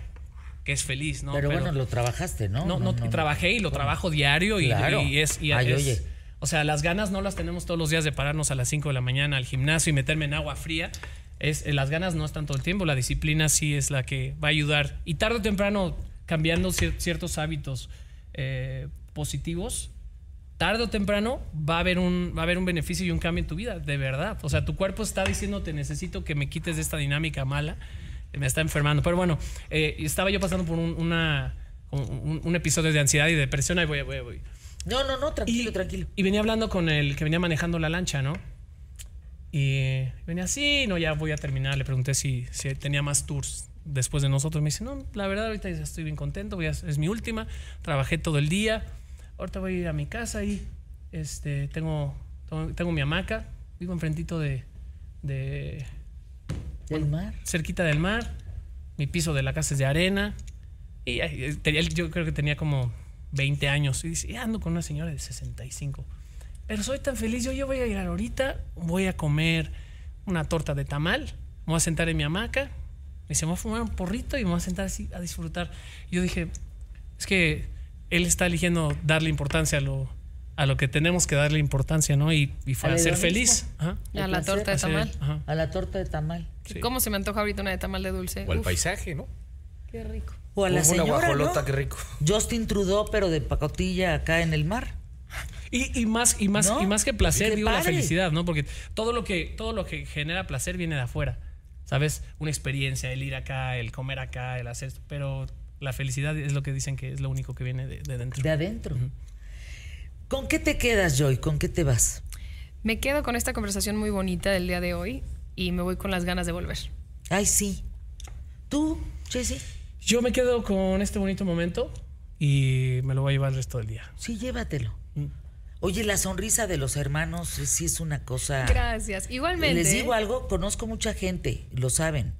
que es feliz, ¿no? Pero, bueno, lo trabajaste, ¿no? no, no, trabajé y lo trabajo diario y, Claro. y es, y Ay, es- oye. O sea, las ganas no las tenemos todos los días de pararnos a las 5 de la mañana al gimnasio y meterme en agua fría. Es, eh, las ganas no están todo el tiempo, la disciplina sí es la que va a ayudar. Y tarde o temprano, cambiando cier- ciertos hábitos eh, positivos, tarde o temprano va a, haber un, va a haber un beneficio y un cambio en tu vida, de verdad. O sea, tu cuerpo está diciéndote, necesito que me quites de esta dinámica mala, me está enfermando. Pero bueno, eh, estaba yo pasando por un, una, un, un episodio de ansiedad y depresión, ahí voy, voy, voy. No, no, no, tranquilo, Y- tranquilo. Y venía hablando con el que venía manejando la lancha, ¿no? Y venía así, no, ya voy a terminar. Le pregunté si, si tenía más tours después de nosotros. Me dice, no, la verdad, ahorita ya estoy bien contento, voy a- es mi última. Trabajé todo el día. Ahorita voy a ir a mi casa y este, tengo, tengo, tengo mi hamaca. Vivo enfrentito de, de Del mar. cerquita del mar. Mi piso de la casa es de arena. Y eh, yo creo que tenía como 20 años. Y dice, "Y ando con una señora de 65. Pero soy tan feliz. Yo, yo voy a llegar ahorita, voy a comer una torta de tamal. Me voy a sentar en mi hamaca. Me dice, me voy a fumar un porrito y me voy a sentar así a disfrutar. Yo dije, es que él está eligiendo darle importancia a lo, a lo que tenemos que darle importancia, ¿no? Y, y fue Al a ser feliz. Ajá. A la torta de tamal. ajá. A la torta de tamal. Sí. ¿Cómo se me antoja ahorita una de tamal de dulce? O Uf, paisaje, ¿no? Qué rico. O a la Una señora, guajolota, ¿no? qué rico. Justin Trudeau, pero de pacotilla acá en el mar. Y, y más, y más, ¿No? y más que placer, digo la felicidad, ¿no? Porque todo lo que, todo lo que genera placer viene de afuera. ¿Sabes? Una experiencia, el ir acá, el comer acá, el hacer. Pero la felicidad es lo que dicen que es lo único que viene de, de dentro. De adentro. ¿Con qué te quedas, Joy? ¿Con qué te vas? Me quedo con esta conversación muy bonita del día de hoy y me voy con las ganas de volver. Ay, sí. ¿Tú, Jessy? Yo me quedo con este bonito momento y me lo voy a llevar el resto del día. Sí, llévatelo. Mm. Oye, la sonrisa de los hermanos eh, sí es una cosa. Gracias. Igualmente. Les digo algo, conozco mucha gente, lo saben.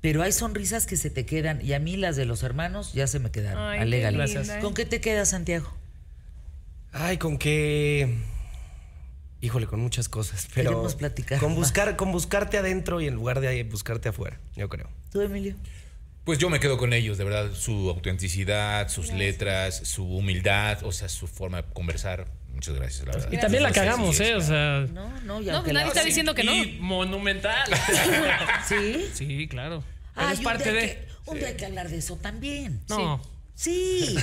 Pero hay sonrisas que se te quedan y a mí las de los hermanos ya se me quedaron. Ay, qué Alégale. linda. ¿Con qué te quedas, Santiago? Ay, con qué. Híjole, con muchas cosas. Pero Queremos platicar Con buscar, con buscarte adentro y en lugar de buscarte afuera, yo creo. ¿Tú, Emilio? Pues yo me quedo con ellos, de verdad, su autenticidad, sus letras, su humildad, o sea, su forma de conversar. Muchas gracias, la verdad. Y también la cagamos, sí, ¿eh? O sea. No, no, y No, pues nadie la- está diciendo que no. Y monumental. ¿Sí? sí, claro. Pero Ay, es un parte de. que- un día hay que hablar de eso también. No. Sí. Sí,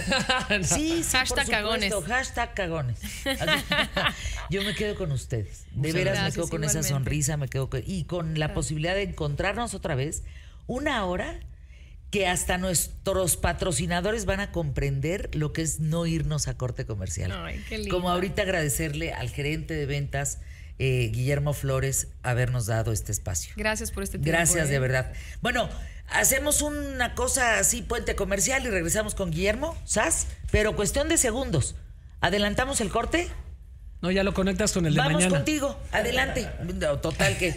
sí, Hashtag por supuesto. cagones. Hashtag cagones. Yo me quedo con ustedes. De veras me quedo con esa sonrisa, me quedo con- y con la posibilidad de encontrarnos otra vez una hora que hasta nuestros patrocinadores van a comprender lo que es no irnos a corte comercial. Ay, qué lindo. Como ahorita agradecerle al gerente de ventas, eh, Guillermo Flores, habernos dado este espacio. Gracias por este tiempo. Gracias, ¿eh? de verdad. Bueno, hacemos una cosa así, puente comercial, y regresamos con Guillermo, ¿sas? Pero cuestión de segundos. ¿Adelantamos el corte? No, ya lo conectas con el de Vamos mañana. contigo, adelante. No, total que.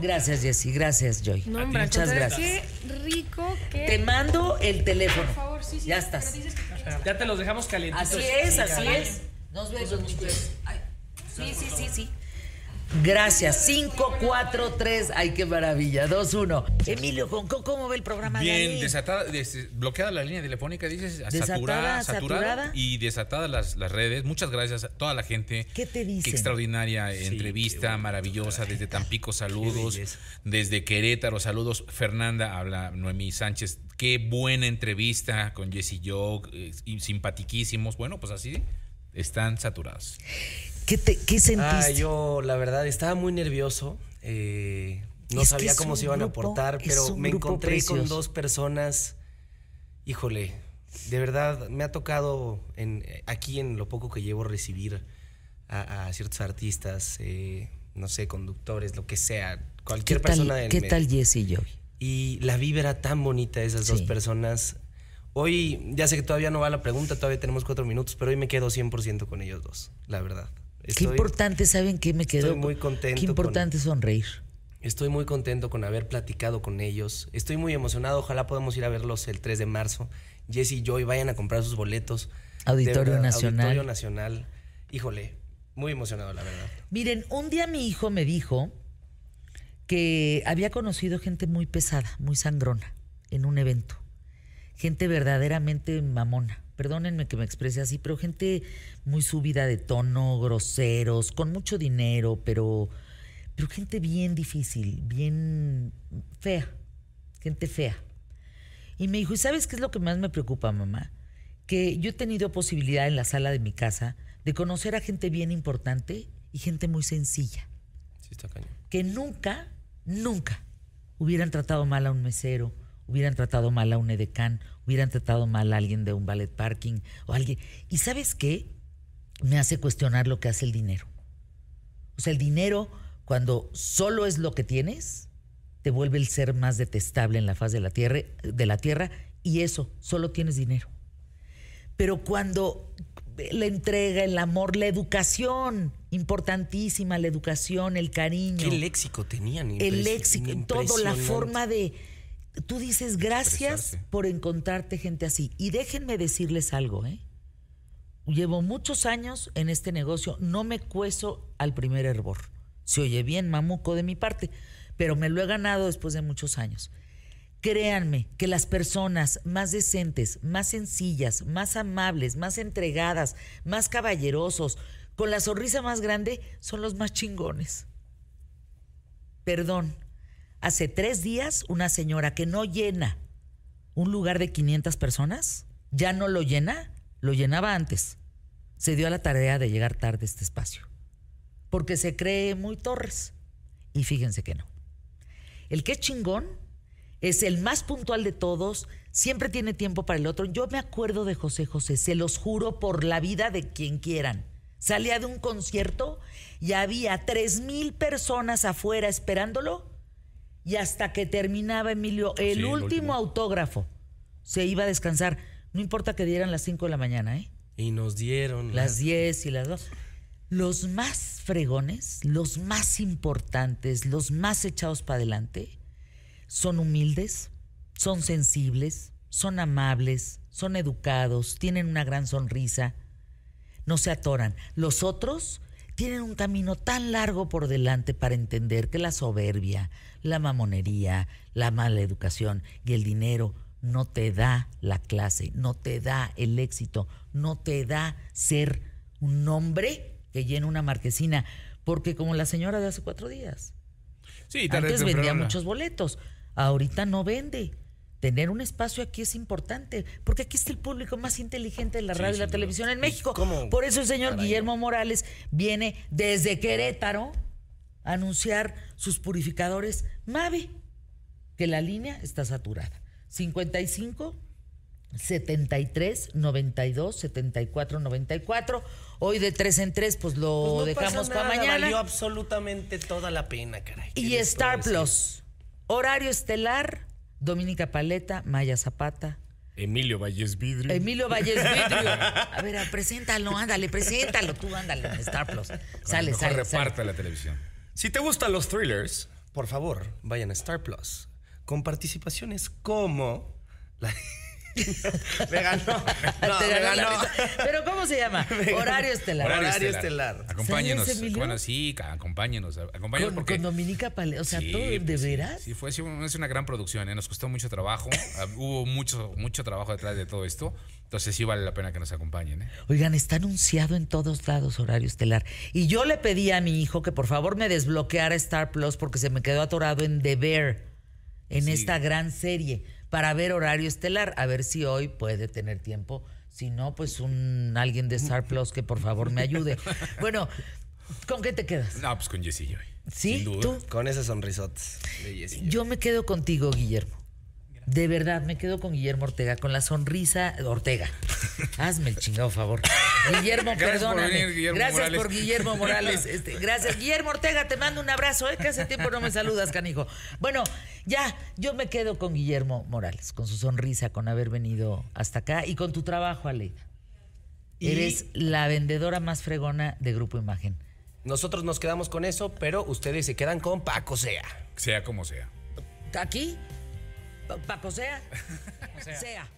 Gracias, Jessy. Gracias, Joy. No, hombre, Muchas gracias. Qué rico que. Te mando el teléfono. Por favor, sí, sí. Ya pero estás. dices que- Ya te los dejamos calientitos. Así es, así es. Nos vemos. muchachos. Ay, Sí, sí, sí, sí. Gracias. 5, 4, 3. Ay, qué maravilla. 2, 1. Emilio, ¿con- ¿cómo, cómo ve el programa de Bien, desatada, des- bloqueada la línea telefónica, dices, Desatada, saturada, saturada, saturada. y desatadas las, las redes. Muchas gracias a toda la gente. ¿Qué te dicen? Qué extraordinaria Sí, entrevista, qué maravillosa. Desde Tampico, saludos. Desde Querétaro, saludos. Fernanda, habla Noemí Sánchez. Qué buena entrevista con Jesse Joe, eh, y simpatiquísimos. Bueno, pues así están saturados. ¿Qué, te, qué sentiste? Ah, yo, la verdad, estaba muy nervioso. eh, no Es sabía cómo se iban a portar, pero me encontré con dos personas. Híjole, de verdad, me ha tocado en, aquí en lo poco que llevo recibir a, a ciertos artistas, eh, no sé, conductores, lo que sea, ¿Qué cualquier persona tal, del ¿qué medio. tal Jessy y Joy? Y la vibra tan bonita de esas dos personas. Hoy, ya sé que todavía no va la pregunta, todavía tenemos cuatro minutos, pero hoy me quedo 100% con ellos dos, la verdad. Qué importante, ¿saben qué me quedó? estoy muy contento Qué importante sonreír. Estoy muy contento con haber platicado con ellos. Estoy muy emocionado. Ojalá podamos ir a verlos el 3 de marzo. Jesse y Joy vayan a comprar sus boletos. Auditorio verdad, Nacional. Auditorio Nacional. Híjole, muy emocionado, la verdad. Miren, un día mi hijo me dijo que había conocido gente muy pesada, muy sangrona, en un evento. Gente verdaderamente mamona. Perdónenme que me exprese así, pero gente muy subida de tono, groseros, con mucho dinero, pero, pero gente bien difícil, bien fea. Gente fea. Y me dijo, ¿y sabes qué es lo que más me preocupa, mamá? Que yo he tenido posibilidad en la sala de mi casa de conocer a gente bien importante y gente muy sencilla, Sí, está cañón. que nunca, nunca hubieran tratado mal a un mesero, hubieran tratado mal a un edecán, hubieran tratado mal a alguien de un ballet parking o alguien. ¿Y sabes qué? Me hace cuestionar lo que hace el dinero. O sea, el dinero, cuando solo es lo que tienes, te vuelve el ser más detestable en la faz de la tierra, de la tierra y eso, solo tienes dinero. Pero cuando la entrega, el amor, la educación, importantísima, la educación, el cariño, ¿Qué léxico tenían? el léxico, todo, la forma de... Tú dices gracias Expresarse. por encontrarte gente así. Y déjenme decirles algo, ¿eh? Llevo muchos años en este negocio, no me cueso al primer hervor. Se oye bien mamuco de mi parte, pero me lo he ganado después de muchos años. Créanme que las personas más decentes, más sencillas, más amables, más entregadas, más caballerosos, con la sonrisa más grande, son los más chingones. Perdón, hace tres días una señora que no llena un lugar de 500 personas, ya no lo llena, lo llenaba antes. Se dio a la tarea de llegar tarde a este espacio. Porque se cree muy Torres. Y fíjense que no. El que es chingón es el más puntual de todos, siempre tiene tiempo para el otro. Yo me acuerdo de José José, se los juro por la vida de quien quieran. Salía de un concierto y había tres mil personas afuera esperándolo y hasta que terminaba Emilio el, último. autógrafo se iba a descansar. No importa que dieran las 5 de la mañana, ¿eh? Y nos dieron Las 10 y las 2. Los más fregones, los más importantes, los más echados para adelante, son humildes, son sensibles, son amables, son educados, tienen una gran sonrisa, no se atoran. Los otros tienen un camino tan largo por delante para entender que la soberbia, la mamonería, la mala educación y el dinero no te da la clase, no te da el éxito, no te da ser un hombre que llena una marquesina. Porque como la señora de hace cuatro días, Sí, antes vendía muchos boletos, ahorita no vende. Tener un espacio aquí es importante, porque aquí está el público más inteligente de la Sí, radio y la televisión en México. cómo? Por eso el señor Caray, Guillermo Morales viene desde Querétaro a anunciar sus purificadores Mave, que la línea está saturada. 55 73 92 74 94. Hoy de 3 en 3, pues lo Pues no dejamos para mañana. Valió absolutamente toda la pena, caray. ¿Qué Y Star decir? Plus. Horario estelar, Dominica Paleta, Maya Zapata, Emilio Valles Vidrio. Emilio Valles Vidrio. A ver, preséntalo, ándale, preséntalo tú, ándale, en Star Plus. Sale, Mejor sale, reparta sale. la televisión. Si te gustan los thrillers, por favor, vayan a Star Plus. Con participaciones como. La... me ganó. No. Pero ¿cómo se llama? Horario estelar. Horario estelar. Acompáñenos. ¿Sabes, Emilio? Bueno, sí, acompáñenos. Acompáñenos Con, porque. con Dominica Paleta, o sea, Sí, todo, ¿de pues sí, veras? Sí, fue sí, es una gran producción, ¿eh? nos costó mucho trabajo, ah, hubo mucho, mucho trabajo detrás de todo esto, entonces sí vale la pena que nos acompañen. ¿eh? Oigan, está anunciado en todos lados horario estelar. Y yo le pedí a mi hijo que por favor me desbloqueara Star Plus porque se me quedó atorado en The Bear, en Sí. esta gran serie, para ver horario estelar. A ver si hoy puede tener tiempo. Si no, pues un alguien de Star Plus que por favor me ayude. Bueno, ¿con qué te quedas? No, pues con Jessie Joy. ¿Sí? Sin duda. ¿Tú? Con ese sonrisotes. de Jessie Joy. Yo me quedo contigo, Guillermo. De verdad, me quedo con Guillermo Ortega, con la sonrisa. Ortega, hazme el chingado favor. Guillermo, Gracias por perdóname. venir, Guillermo gracias Morales. por Guillermo Morales. Este, gracias. Guillermo Ortega, te mando un abrazo, ¿eh? que hace tiempo no me saludas, canijo. Bueno, ya, yo me quedo con Guillermo Morales, con su sonrisa, con haber venido hasta acá y con tu trabajo, Aleida. Y- Eres la vendedora más fregona de Grupo Imagen. Nosotros nos quedamos con eso, pero ustedes se quedan con Paco Sea. Sea como sea. ¿Aquí? Pa- ¿Paco sea? sea. Ya.